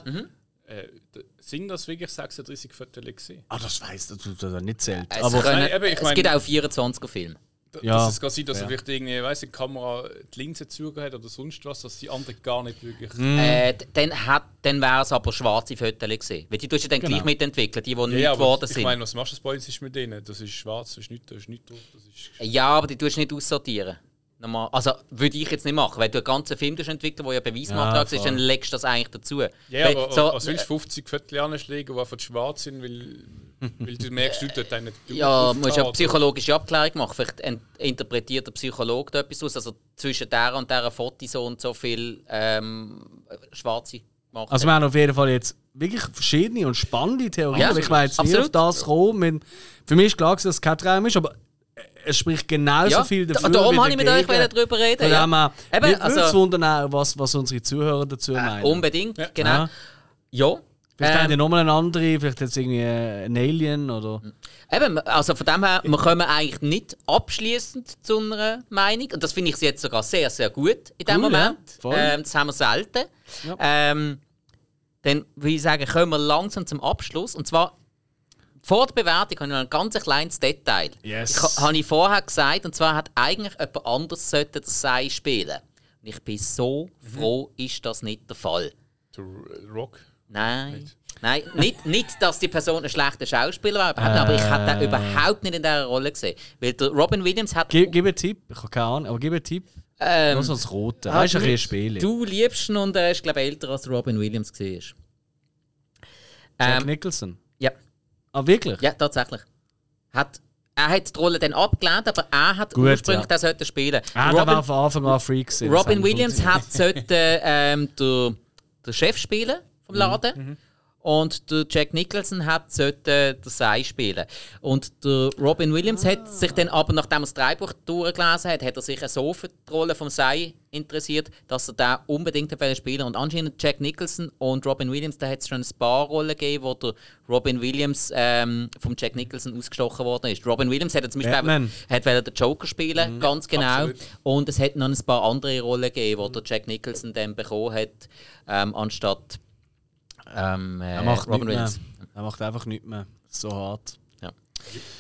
Äh, d- sind das wirklich 36 Fotos gewesen? Ah, das weiss ich, das das nicht zählt. Es, Aber können, Nein, eben, ich es gibt auch 24er Filme. Ja. Dass es kann sein, dass Ja. er vielleicht irgendwie, weiss ich, die Kamera die Linse zugehört hat oder sonst was, dass die andere gar nicht wirklich. Mhm. Äh, dann hat- dann wäre es aber schwarze Fotos gewesen. Weil die tust du dann Genau. gleich mitentwickeln, die, die Ja, nicht geworden aber ich sind. meine, was machst du bei uns ist mit denen? Das ist schwarz, das ist nicht, da ist nicht drauf. Das ist ja, aber die tust du nicht aussortieren. Normal. Also würde ich jetzt nicht machen. Wenn du einen ganzen Film entwickeln wo ja Beweismaterial Ja, ist, dann legst du das eigentlich dazu. ja, Weil aber so, was willst du 50 Fotos anschlägen, die einfach schwarz sind, weil, weil du merkst, du dort einen Ja, du musst ja psychologische Abklärung machen. Vielleicht interpretiert der Psychologe da etwas aus. Also zwischen der und dieser Foto so und so viel ähm, schwarze gemacht. Also wir haben auf jeden Fall jetzt wirklich verschiedene und spannende Theorien. Ja, ich weiß jetzt nicht auf das kommen. Für mich ist klar, gewesen, dass es kein Traum ist, aber es spricht genauso ja, viel da- dafür. darum habe ich mit euch darüber reden. Ja. her, Eben, also- wundern auch, was, was unsere Zuhörer dazu meinen. Unbedingt, Ja. genau. Ja. Ja. Vielleicht haben die Ähm, nochmal eine andere, vielleicht jetzt irgendwie ein Alien oder. eben, also von dem her, wir kommen eigentlich nicht abschließend zu einer Meinung. Und das finde ich jetzt sogar sehr, sehr gut in dem Cool, ja. Moment. Voll. Ähm, das haben wir selten. Ja. Ähm, dann würde ich sagen, kommen wir langsam zum Abschluss. Und zwar vor der Bewertung habe ich noch ein ganz kleines Detail. Yes. Ich, ha- habe ich vorher gesagt, und zwar hat eigentlich jemand anders sollte das Sei spielen. Und ich bin so froh, ist das nicht der Fall. Der Rock. Nein. Nein, nicht, nicht, dass die Person ein schlechter Schauspieler war, nicht, aber ich hätte Äh. den überhaupt nicht in dieser Rolle gesehen. Weil Robin Williams hat. Gib, gib einen Tipp, ich habe keine Ahnung, aber gib einen Tipp. Ähm, Nur so das Rote. Das ist ein bisschen Spiel. Du liebst ihn und er ist, glaube ich, älter als Robin Williams war. Jack Ähm, Nicholson. ja, Ah, wirklich? ja, tatsächlich. Hat, er hat die Rolle dann abgelehnt, aber er hat Gut, ursprünglich ja. das spielen. Ah, der war von Anfang an Freak. Robin Williams hat sollte, ähm, der, der Chef spielen vom Laden. Und der Jack Nicholson hat sollte der Sei spielen. Und der Robin Williams hat sich dann aber, nachdem er das Drehbuch durchgelesen hat, hat er sich so für die Rolle vom Sei interessiert, dass er da unbedingt spielen Und anscheinend Jack Nicholson und Robin Williams, da hat es schon ein paar Rollen gegeben, wo der Robin Williams ähm, vom Jack Nicholson ausgestochen worden ist. Robin Williams hat zum Beispiel Batman. hat den Joker spielen, ganz genau. absolut. Und es hat noch ein paar andere Rollen gegeben, die der Jack Nicholson dann bekommen hat, ähm, anstatt ähm, äh, Er macht Robin nichts mehr. Williams. Er macht einfach nichts mehr. So hart. Ja.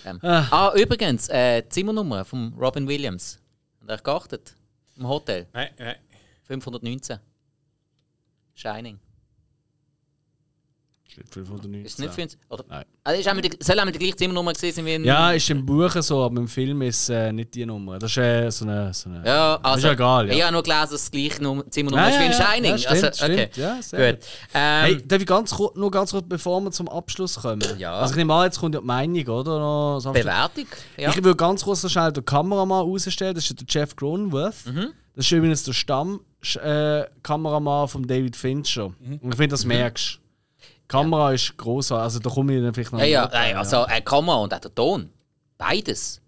Ähm. Ah. Ah. übrigens, äh, Zimmernummer von Robin Williams. Habt ihr geachtet? Im Hotel. Nein, nein. 519. Shining. Steht 519. Ist es nicht für uns? Oder? Nein. Also ist einmal die, soll einmal die gleiche Zimmernummer gewesen sein Ja, ist im Buch so, aber im Film ist äh, nicht die Nummer. Das ist äh, so eine. So eine Ja, also, ist egal, ja. Ich habe nur gelesen, dass es die gleiche Num- Zimmernummer ist wie in. Shining. Ja, stimmt, also, okay. stimmt. Ja, sehr Gut. Ähm, Hey, darf ich ganz kurz, nur ganz kurz, bevor wir zum Abschluss kommen? Ja. Also ich nehme an, jetzt kommt ja die Meinung, oder? Noch Abschluss- Bewertung? Ja. Ich würde ganz kurz noch schnell den Kameramann rausstellen. Das ist der Jeff Cronenworth. Mhm. Das ist übrigens der Stamm-Kameramann äh, Kameramann von David Fincher. Mhm. Und ich finde, das merkst du. Die Kamera ist großartig. Also da komme ich dann vielleicht noch Ja, ja, nein, also äh, Kamera und auch der Ton. Beides.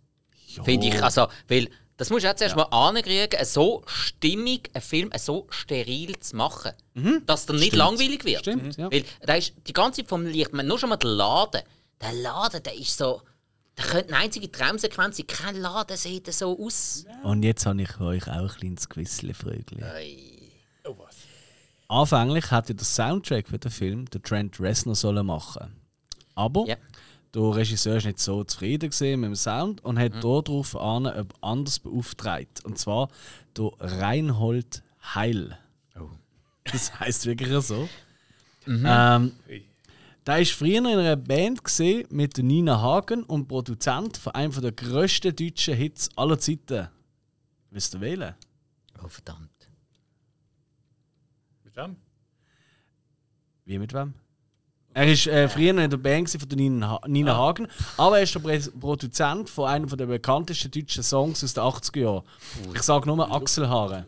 Finde ich. Also, weil das musst du auch zuerst mal ankriegen, so stimmig einen Film so steril zu machen. Dass der nicht langweilig wird. Stimmt, ja. Weil da ist die ganze Zeit vom Licht, man, nur schon mal der Laden. Der Laden, der ist so. Der könnte eine einzige Traumsequenz sein. Kein Laden sieht so aus. Und jetzt habe ich euch auch ein kleines Quizle Frögli. Oh? Anfänglich hätte der Soundtrack für den Film der Trent Reznor sollen machen. Aber Ja. der Regisseur war nicht so zufrieden gewesen mit dem Sound und hat darauf an jemand anders beauftragt. Und zwar der Reinhold Heil. Das heißt wirklich so. Ähm, der war früher in einer Band gesehen mit Nina Hagen und Produzent von einem der grössten deutschen Hits aller Zeiten. Willst du wählen? Oh, verdammt. Mit wem? Wie mit wem? Er war äh, früher in der Band von der Nina, ha Nina Hagen, aber er ist der Prä- Produzent von einem der bekanntesten deutschen Songs aus den 80er Jahren. Ich sage nur Achselhaare.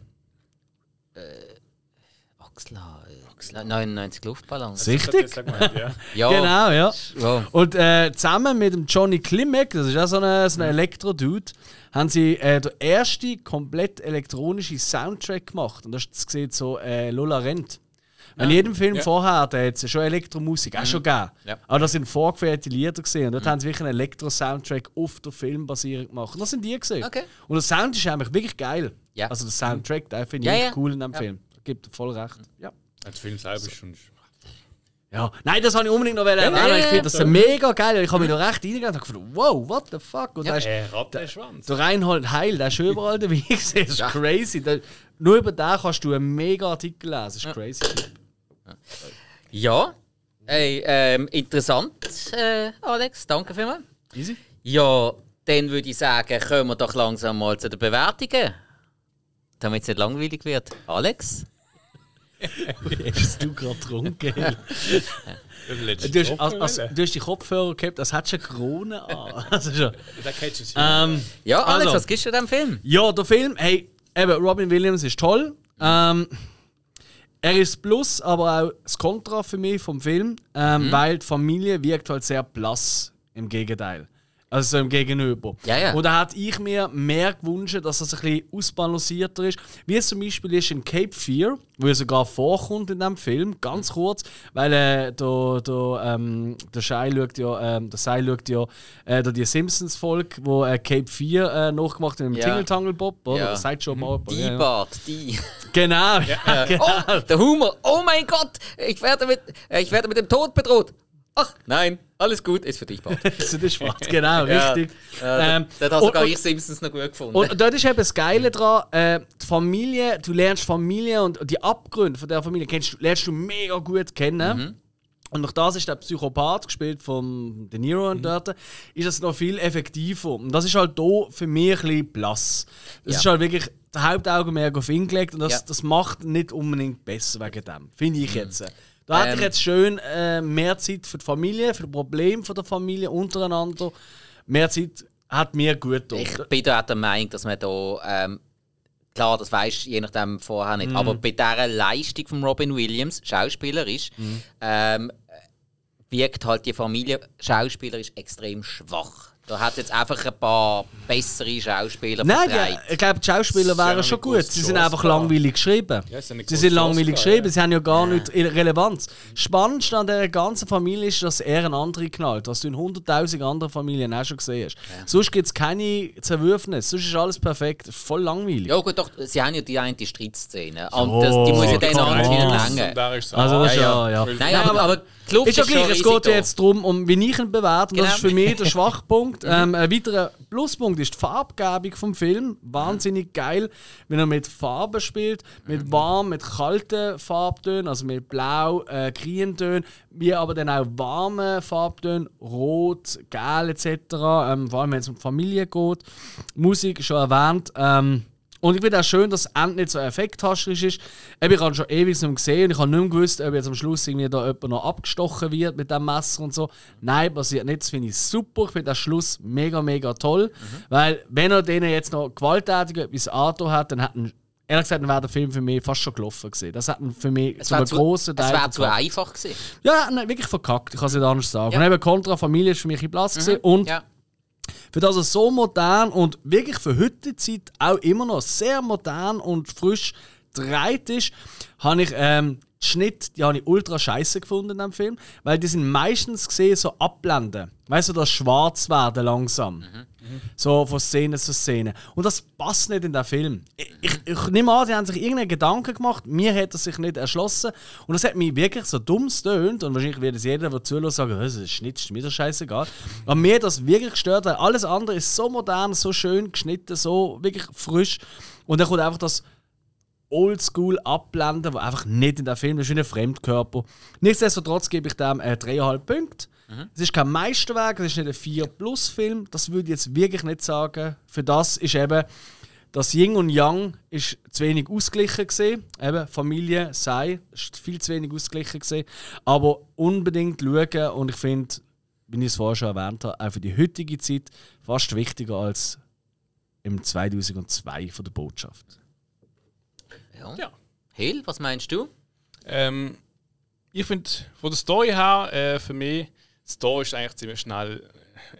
Axel, Axel, 99 Luftballons. Richtig? Sag mal, ja. Ja. Genau, ja. Ja. Und äh, zusammen mit dem Johnny Klimek, das ist auch so ein, so ein Elektro-Dude, haben sie äh, den ersten komplett elektronischen Soundtrack gemacht. Und das ist gesehen so äh, Lola Rent. In jedem Film Ja. vorher da hat es schon Elektromusik, auch schon gegeben. Ja. Aber das sind vorgefertigte Lieder gesehen. Und dort haben sie wirklich einen Elektro-Soundtrack auf den Film basierend gemacht. Und das sind die gesehen. Okay. Und der Sound ist eigentlich wirklich geil. Ja. Also der Soundtrack, den finde ich ja. cool in dem Ja. Film. Da gibt voll recht. Ja. Der Film selber ist schon. Ja, nein, das habe ich unbedingt noch erwähnen. ja, ich finde das ja. mega geil. Ich habe mich da recht reingegangen und gedacht, wow, what the fuck? Und Ja. ist Äh, Rattenschwanz. der Reinhold Heil, der ist schon überall dabei. Das ist Ja. crazy. Da, nur über den kannst du einen mega Artikel lesen. Das ist crazy. Ja. Hey, ähm, interessant, äh, Alex. Danke vielmals. Easy. Ja, dann würde ich sagen, kommen wir doch langsam mal zu den Bewertungen. Damit es nicht langweilig wird. Alex? Hast du gerade getrunken? Du, hast, also, also, du hast die Kopfhörer gehabt, das hat schon Krone an. Also schon. Ähm, Ja, Alex, Also. was gibst du dem Film? Ja, der Film, hey, eben, Robin Williams ist toll. Ähm, er ist das Plus, aber auch das Kontra für mich vom Film, ähm, Mhm. weil die Familie wirkt halt sehr blass, im Gegenteil. Also so im Gegenüber. Ja, ja. Und da hätte ich mir mehr gewünscht, dass das ein bisschen ausbalancierter ist. Wie es zum Beispiel ist in Cape Fear, wo er sogar vorkommt in dem Film, ganz kurz, weil äh, der, der, ähm, der Shai schaut ja, ähm, der Sai schaut ja äh, da die Simpsons-Folge, wo äh, Cape Fear äh, nachgemacht hat mit dem Ja. Tingle Tangle Bob, oder? Ja. Der Sideshow Bob. Die ja, ja. Bart, die. Genau. Oh, der Humor. Oh mein Gott, ich werde mit, ich werde mit dem Tod bedroht. Ach, nein, alles gut, ist für dich, Bart. Das ist schwarz, genau, Ja. richtig. Ja, Ähm, das hat sogar und- ich Simpsons noch gut gefunden. Und dort ist eben das Geile dran, äh, die Familie, du lernst Familie und die Abgründe von der Familie kennst, lernst du mega gut kennen. Mhm. Und durch das ist der Psychopath, gespielt von De Niro Mhm. und dort, ist das noch viel effektiver. Und das ist halt hier für mich ein bisschen blass. Das Ja. ist halt wirklich, der das Hauptaugenmerk auf ihn gelegt und das, Ja. das macht nicht unbedingt besser wegen dem, finde ich jetzt. Da hätte ich Ähm. jetzt schön äh, mehr Zeit für die Familie, für die Probleme von der Familie untereinander. Mehr Zeit hat mir gut getan. Ich bin da auch der Meinung, dass man da. Ähm, klar, das weisst du je nachdem vorher nicht. Aber bei dieser Leistung von Robin Williams, schauspielerisch, ähm, wirkt halt die Familie schauspielerisch extrem schwach. Da hat jetzt einfach ein paar bessere Schauspieler Nein, ja, ich glaube, die Schauspieler wären schon gut. Sie sind einfach langweilig geschrieben. Ja, sie eine sie sind langweilig geschrieben, ja. sie haben ja gar nicht Relevanz. Spannend an dieser ganzen Familie ist, dass er einen anderen knallt, was du in 100.000 anderen Familien auch schon gesehen hast. Sonst gibt es keine Zerwürfnis, sonst ist alles perfekt, voll langweilig. Ja gut, doch, sie haben ja die eine Streitszene. Und das, die muss ja dann anscheinend länger. Und da ist es Also das ist Ja, ja, ja. ja. Nein, aber, aber die Luft Ist ja gleich, es geht ja jetzt darum, um wie ich ihn bewerte. Und das Genau. ist für mich der Schwachpunkt. Ähm, ein weiterer Pluspunkt ist die Farbgebung vom Film. Wahnsinnig geil, wenn er mit Farben spielt. Mit warm, mit kalten Farbtönen, also mit blau, äh, Grüntönen, wie aber dann auch warme Farbtöne, rot, gelb etc. Ähm, vor allem wenn es um Familie geht. Musik schon erwähnt. Ähm, und ich finde auch schön, dass das Ende nicht so effekthasterisch ist. Eben, Ich habe schon ewig nicht gesehen und ich habe nicht mehr gewusst, ob jetzt am Schluss irgendwie da jemand noch abgestochen wird mit dem Messer und so. Nein, passiert nicht. Das finde ich super. Ich finde den Schluss mega, mega toll. Weil, wenn er denen jetzt noch gewalttätig etwas angetan hat, dann hätten Ehrlich gesagt, dann wäre der Film für mich fast schon gelaufen gewesen. Das hat für mich Es zu einem wäre zu, grossen es Teil wär zu verkackt. einfach gewesen. Ja, nein, wirklich verkackt. Ich kann es nicht anders sagen. Ja. Und eben Contra Familie ist für mich ein Platz gewesen. Und Ja. Für das er so modern und wirklich für heutige Zeit auch immer noch sehr modern und frisch gedreht ist, habe ich ähm, die Schnitt, die habe ich ultra scheiße gefunden dem Film, weil die sind meistens gesehen so abblenden. Weißt du, das Schwarz werden So von Szene zu Szene. Und das passt nicht in den Film. Ich, ich, nehme an, die haben sich irgendeinen Gedanken gemacht, mir hat er sich nicht erschlossen. Und das hat mich wirklich so dumm stöhnt. Und wahrscheinlich wird es jeder, der zuhört, sagen, das ist Schnitt, ist mir das scheißegal. Aber mir hat das wirklich gestört, weil alles andere ist so modern, so schön geschnitten, so wirklich frisch. Und dann kommt einfach das Oldschool abblenden, wo einfach nicht in der Film ist, wie ein Fremdkörper. Nichtsdestotrotz gebe ich dem äh, 3,5 Punkte. Es ist kein Meisterwerk, es ist nicht ein 4-Plus-Film, das würde ich jetzt wirklich nicht sagen. Für das ist eben das Yin und Yang ist zu wenig ausgeglichen gesehen. Eben Familie sei ist viel zu wenig ausgeglichen gesehen. Aber unbedingt schauen und ich finde, wie ich es vorher schon erwähnt habe, auch für die heutige Zeit fast wichtiger als im 2002 von der Botschaft. Ja. Ja. Hill, was meinst du? Ähm, ich finde, von der Story her, äh, für mich, die Story ist eigentlich ziemlich schnell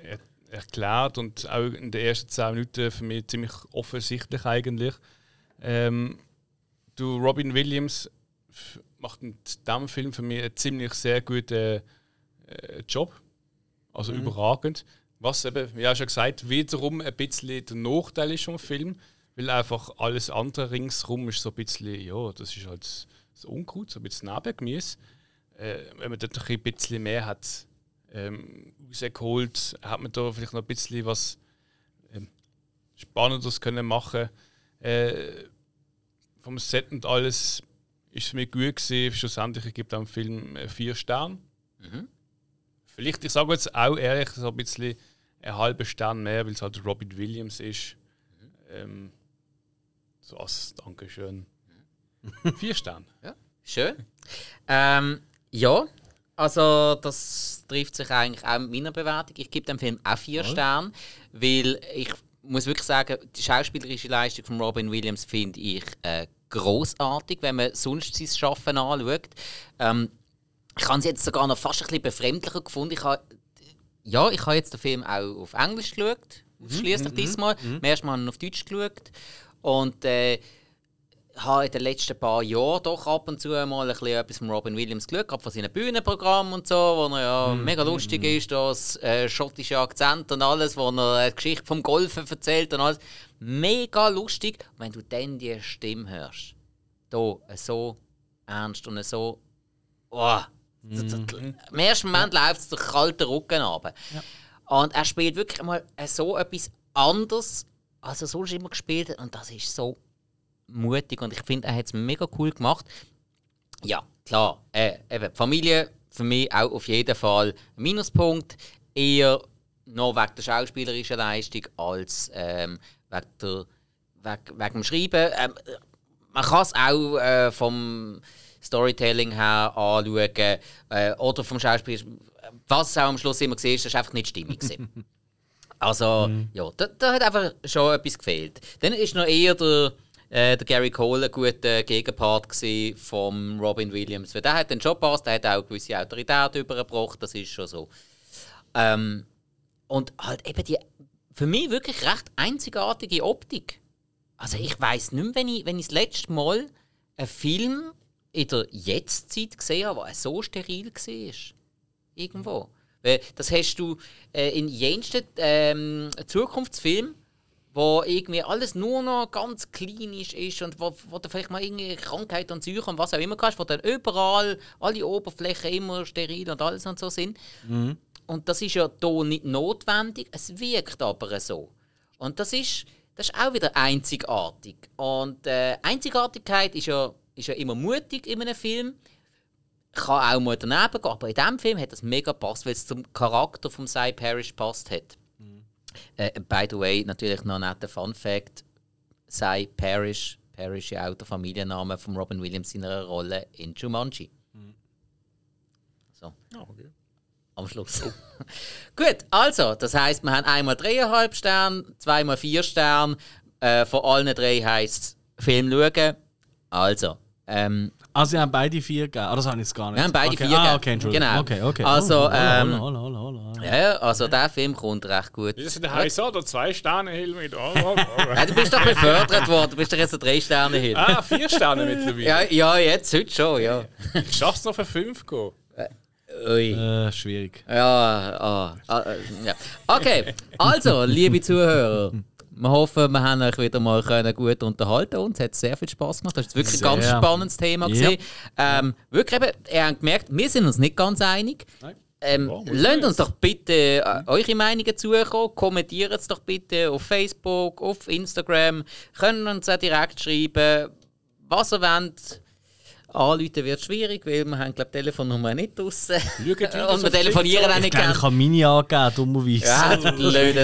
äh, er erklärt und auch in den ersten 10 Minuten für mich ziemlich offensichtlich eigentlich. Ähm, du, Robin Williams macht in diesem Film für mich einen ziemlich sehr guten äh, Job. Also überragend. Was eben, wie auch schon gesagt, wiederum ein bisschen der Nachteil ist vom Film, weil einfach alles andere ringsherum ist so ein bisschen, ja, das ist halt so Unkraut, so ein bisschen Nebengemüse. Äh, wenn man dort ein bisschen mehr hat ähm, rausgeholt, hat man da vielleicht noch ein bisschen was ähm, Spannendes können machen äh, Vom Set und alles ist für mich gut gewesen. Schlussendlich ich gebe dem Film äh, vier Sterne. Vielleicht, ich sage jetzt auch ehrlich, so ein bisschen einen halben Stern mehr, weil es halt Robin Williams ist. Ähm, so als Dankeschön. Vier Sterne. Ja, schön. Ähm, ja, also das trifft sich eigentlich auch mit meiner Bewertung. Ich gebe dem Film auch vier Sterne, weil ich muss wirklich sagen, die schauspielerische Leistung von Robin Williams finde ich äh, großartig, wenn man sonst sein Schaffen anschaut. Ähm, ich habe es jetzt sogar noch fast ein bisschen befremdlicher gefunden. Ich habe, ja, ich habe jetzt den Film auch auf Englisch geschaut, ausschließlich diesmal. Beim ersten Mal habe ich ihn auf Deutsch geschaut. Und äh, habe in den letzten paar Jahren doch ab und zu mal ein bisschen etwas von Robin Williams geschaut, gerade von seinen Bühnenprogrammen und so, wo er ja mega lustig ist, das äh, schottische Akzent und alles, wo er die Geschichte vom Golfen erzählt und alles. Mega lustig. Und wenn du dann die Stimme hörst, da so ernst und so, oh, im ersten Moment läuft es durch kalten Rücken runter. Und er spielt wirklich mal so etwas anderes, als er sonst immer gespielt hat. Und das ist so mutig und ich finde, er hat es mega cool gemacht. Ja, klar, äh, eben, Familie für mich auch auf jeden Fall ein Minuspunkt. Eher noch wegen der schauspielerischen Leistung als ähm, wegen der wegen, wegen dem Schreiben. Ähm, man kann es auch äh, vom Storytelling her anschauen äh, oder vom Schauspiel. Was auch am Schluss immer gesehen ist, das ist einfach nicht stimmig. also, ja, da, da hat einfach schon etwas gefehlt. Dann ist noch eher der, äh, der Gary Cole ein guter Gegenpart vom Robin Williams. Weil der hat den Job passt, der hat auch eine gewisse Autorität übergebracht, das ist schon so. Ähm, und halt eben die für mich wirklich recht einzigartige Optik. Also ich weiß nicht mehr, wenn ich, wenn ich das letzte Mal einen Film in der Jetztzeit gesehen habe, der so steril war. Irgendwo. Weil das hast du äh, in jensten ähm, Zukunftsfilmen, wo irgendwie alles nur noch ganz klinisch ist und wo, wo du vielleicht mal irgendeine Krankheit und Seuche und was auch immer hast, wo dann überall alle Oberflächen immer steril und alles und so sind. Und das ist ja hier nicht notwendig, es wirkt aber so. Und das ist, das ist auch wieder einzigartig. Und äh, Einzigartigkeit ist ja, ist ja immer mutig in einem Film. Kann auch mal daneben gehen, aber in diesem Film hat das mega gepasst, weil es zum Charakter von Cy Parrish passt hat. Äh, by the way, natürlich noch ein netter Fun Fact: Cy Parrish, Parrish ja auch der Familienname von Robin Williams in einer Rolle in Jumanji. So Ah, okay. am Schluss. Gut, also, das heisst, wir haben einmal dreieinhalb Sterne, zweimal vier Sterne. Äh, von allen drei heisst es Film schauen. Also, ähm, Also, sie haben beide vier gegeben. Ah, das habe ich jetzt gar nicht. Wir haben beide okay. vier ah, gegeben. okay, Entschuldigung. Genau. Okay, okay. Also, Oh, ähm, hola, hola, ja, also der Film kommt recht gut. Wie ist der heiß oder zwei Sterne Hill mit? Oh, oh, Ja, du bist doch befördert worden, du bist doch jetzt ein drei Sterne hin. Ah, vier Sterne mittlerweile. Ja, ja, jetzt, heute schon, ja. Schaffst du noch für fünf gehen? Ui. Äh, schwierig. Ja, ah, ah, äh, ja. Okay, also, liebe Zuhörer, wir hoffen, wir haben euch wieder mal können gut unterhalten und es hat sehr viel Spaß gemacht. Das ist wirklich ein ganz spannendes Thema. Ja. Ähm, wirklich eben, ihr habt gemerkt, wir sind uns nicht ganz einig. Ähm, Ja, muss lasst uns doch bitte äh, eure Meinungen zukommen. Kommentiert es doch bitte auf Facebook, auf Instagram. Können uns auch direkt schreiben, was ihr wollt. Anrufen wird schwierig, weil wir haben, glaube Telefonnummer nicht draussen. Und wir telefonieren auch nicht Ich glaube, gern. ich habe meine angegeben, dummerweise. Ja,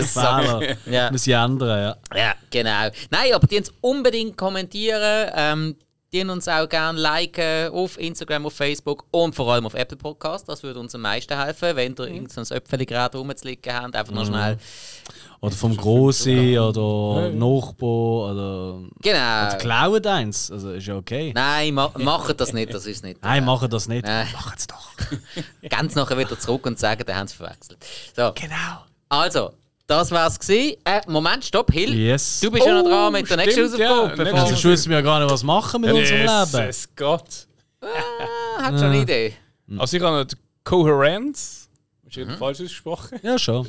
Sack. Fehler. Ja. Muss ich ändern, ja. Ja, genau. Nein, aber die uns unbedingt kommentieren. Ähm, die uns auch gerne liken auf Instagram, auf Facebook und vor allem auf Apple Podcast. Das würde uns am meisten helfen, wenn ihr irgendein Öpfeli gerade rumzuliegen habt. Einfach noch schnell. Oder vom Grossi oder Nachbar oder. Genau. Klauen eins. Also ist ja okay. Nein, ma macht das nicht, das ist nicht. Nein, machen das nicht. Nein. Machen es doch. Ganz nachher wieder zurück und sagen, dann haben sie verwechselt. So, Genau. also, das war's gewesen. Äh, Moment, stopp, Hill. Yes. Du bist ja noch dran Oh, mit der nächsten stimmt, ja. Hausaufgabe. Nächste bevor- Also wissen wir ja gar nicht, was machen mit unserem Leben. Jesus Gott. Ah, hat schon eine Idee. Also ich habe die Kohärenz. Ist mhm. falsch ausgesprochen? Ja, schon.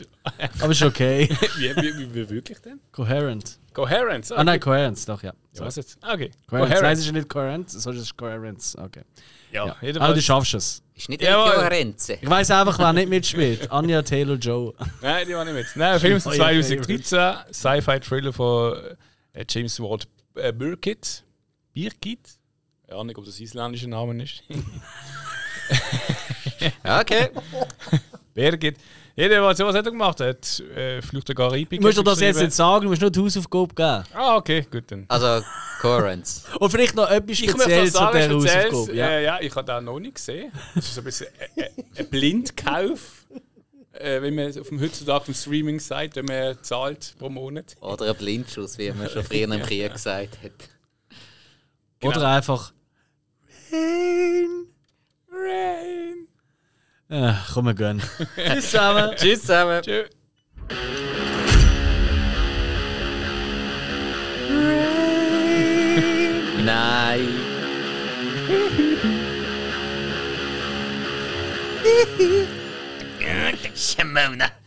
Aber ist okay. wie, wie, wie, wie wirklich denn? Coherent. Coherence. Ah nein, Coherence, doch, ja. Ja, was jetzt? Ah, Okay. Coherence. Nein, es ist ja nicht Coherent, sondern es ist Coherence. Okay. Ja, Ja. Aber du schaffst es. Ist nicht Jawohl. Kohärenz. Ich weiß einfach, wer nicht mitspielt. Anja Taylor Joe. Nein, die war nicht mit. Nein, der Film ist Oh, 2013. Sci-Fi-Thriller von äh, James Ward äh, Birkitt. Birkitt? Ja, nicht, ob das isländische Name ist. Okay. Birgit. Jedenfalls, was hat er gemacht? Hat äh, Flucht der Karibik. Du musst dir das jetzt nicht sagen, du musst nur die Hausaufgabe geben. Ah, okay, gut dann. Also, Kohärenz. Und vielleicht noch etwas Ich möchte Spezielles zu sagen, dieser Hausaufgabe. ja. Ja. Äh, ja, ich habe den noch nicht gesehen. Das ist so ein bisschen ein, ein, ein Blindkauf. Äh, wenn man auf dem heutzutage auf dem Streaming-Site, wenn man zahlt pro Monat. Oder ein Blindschuss, wie man schon früher im Krieg gesagt hat. Oder einfach. Rain. Äh, komm, wir gehen. Tschüss zusammen. Tschüss zusammen. Tschö. Nein. Simona.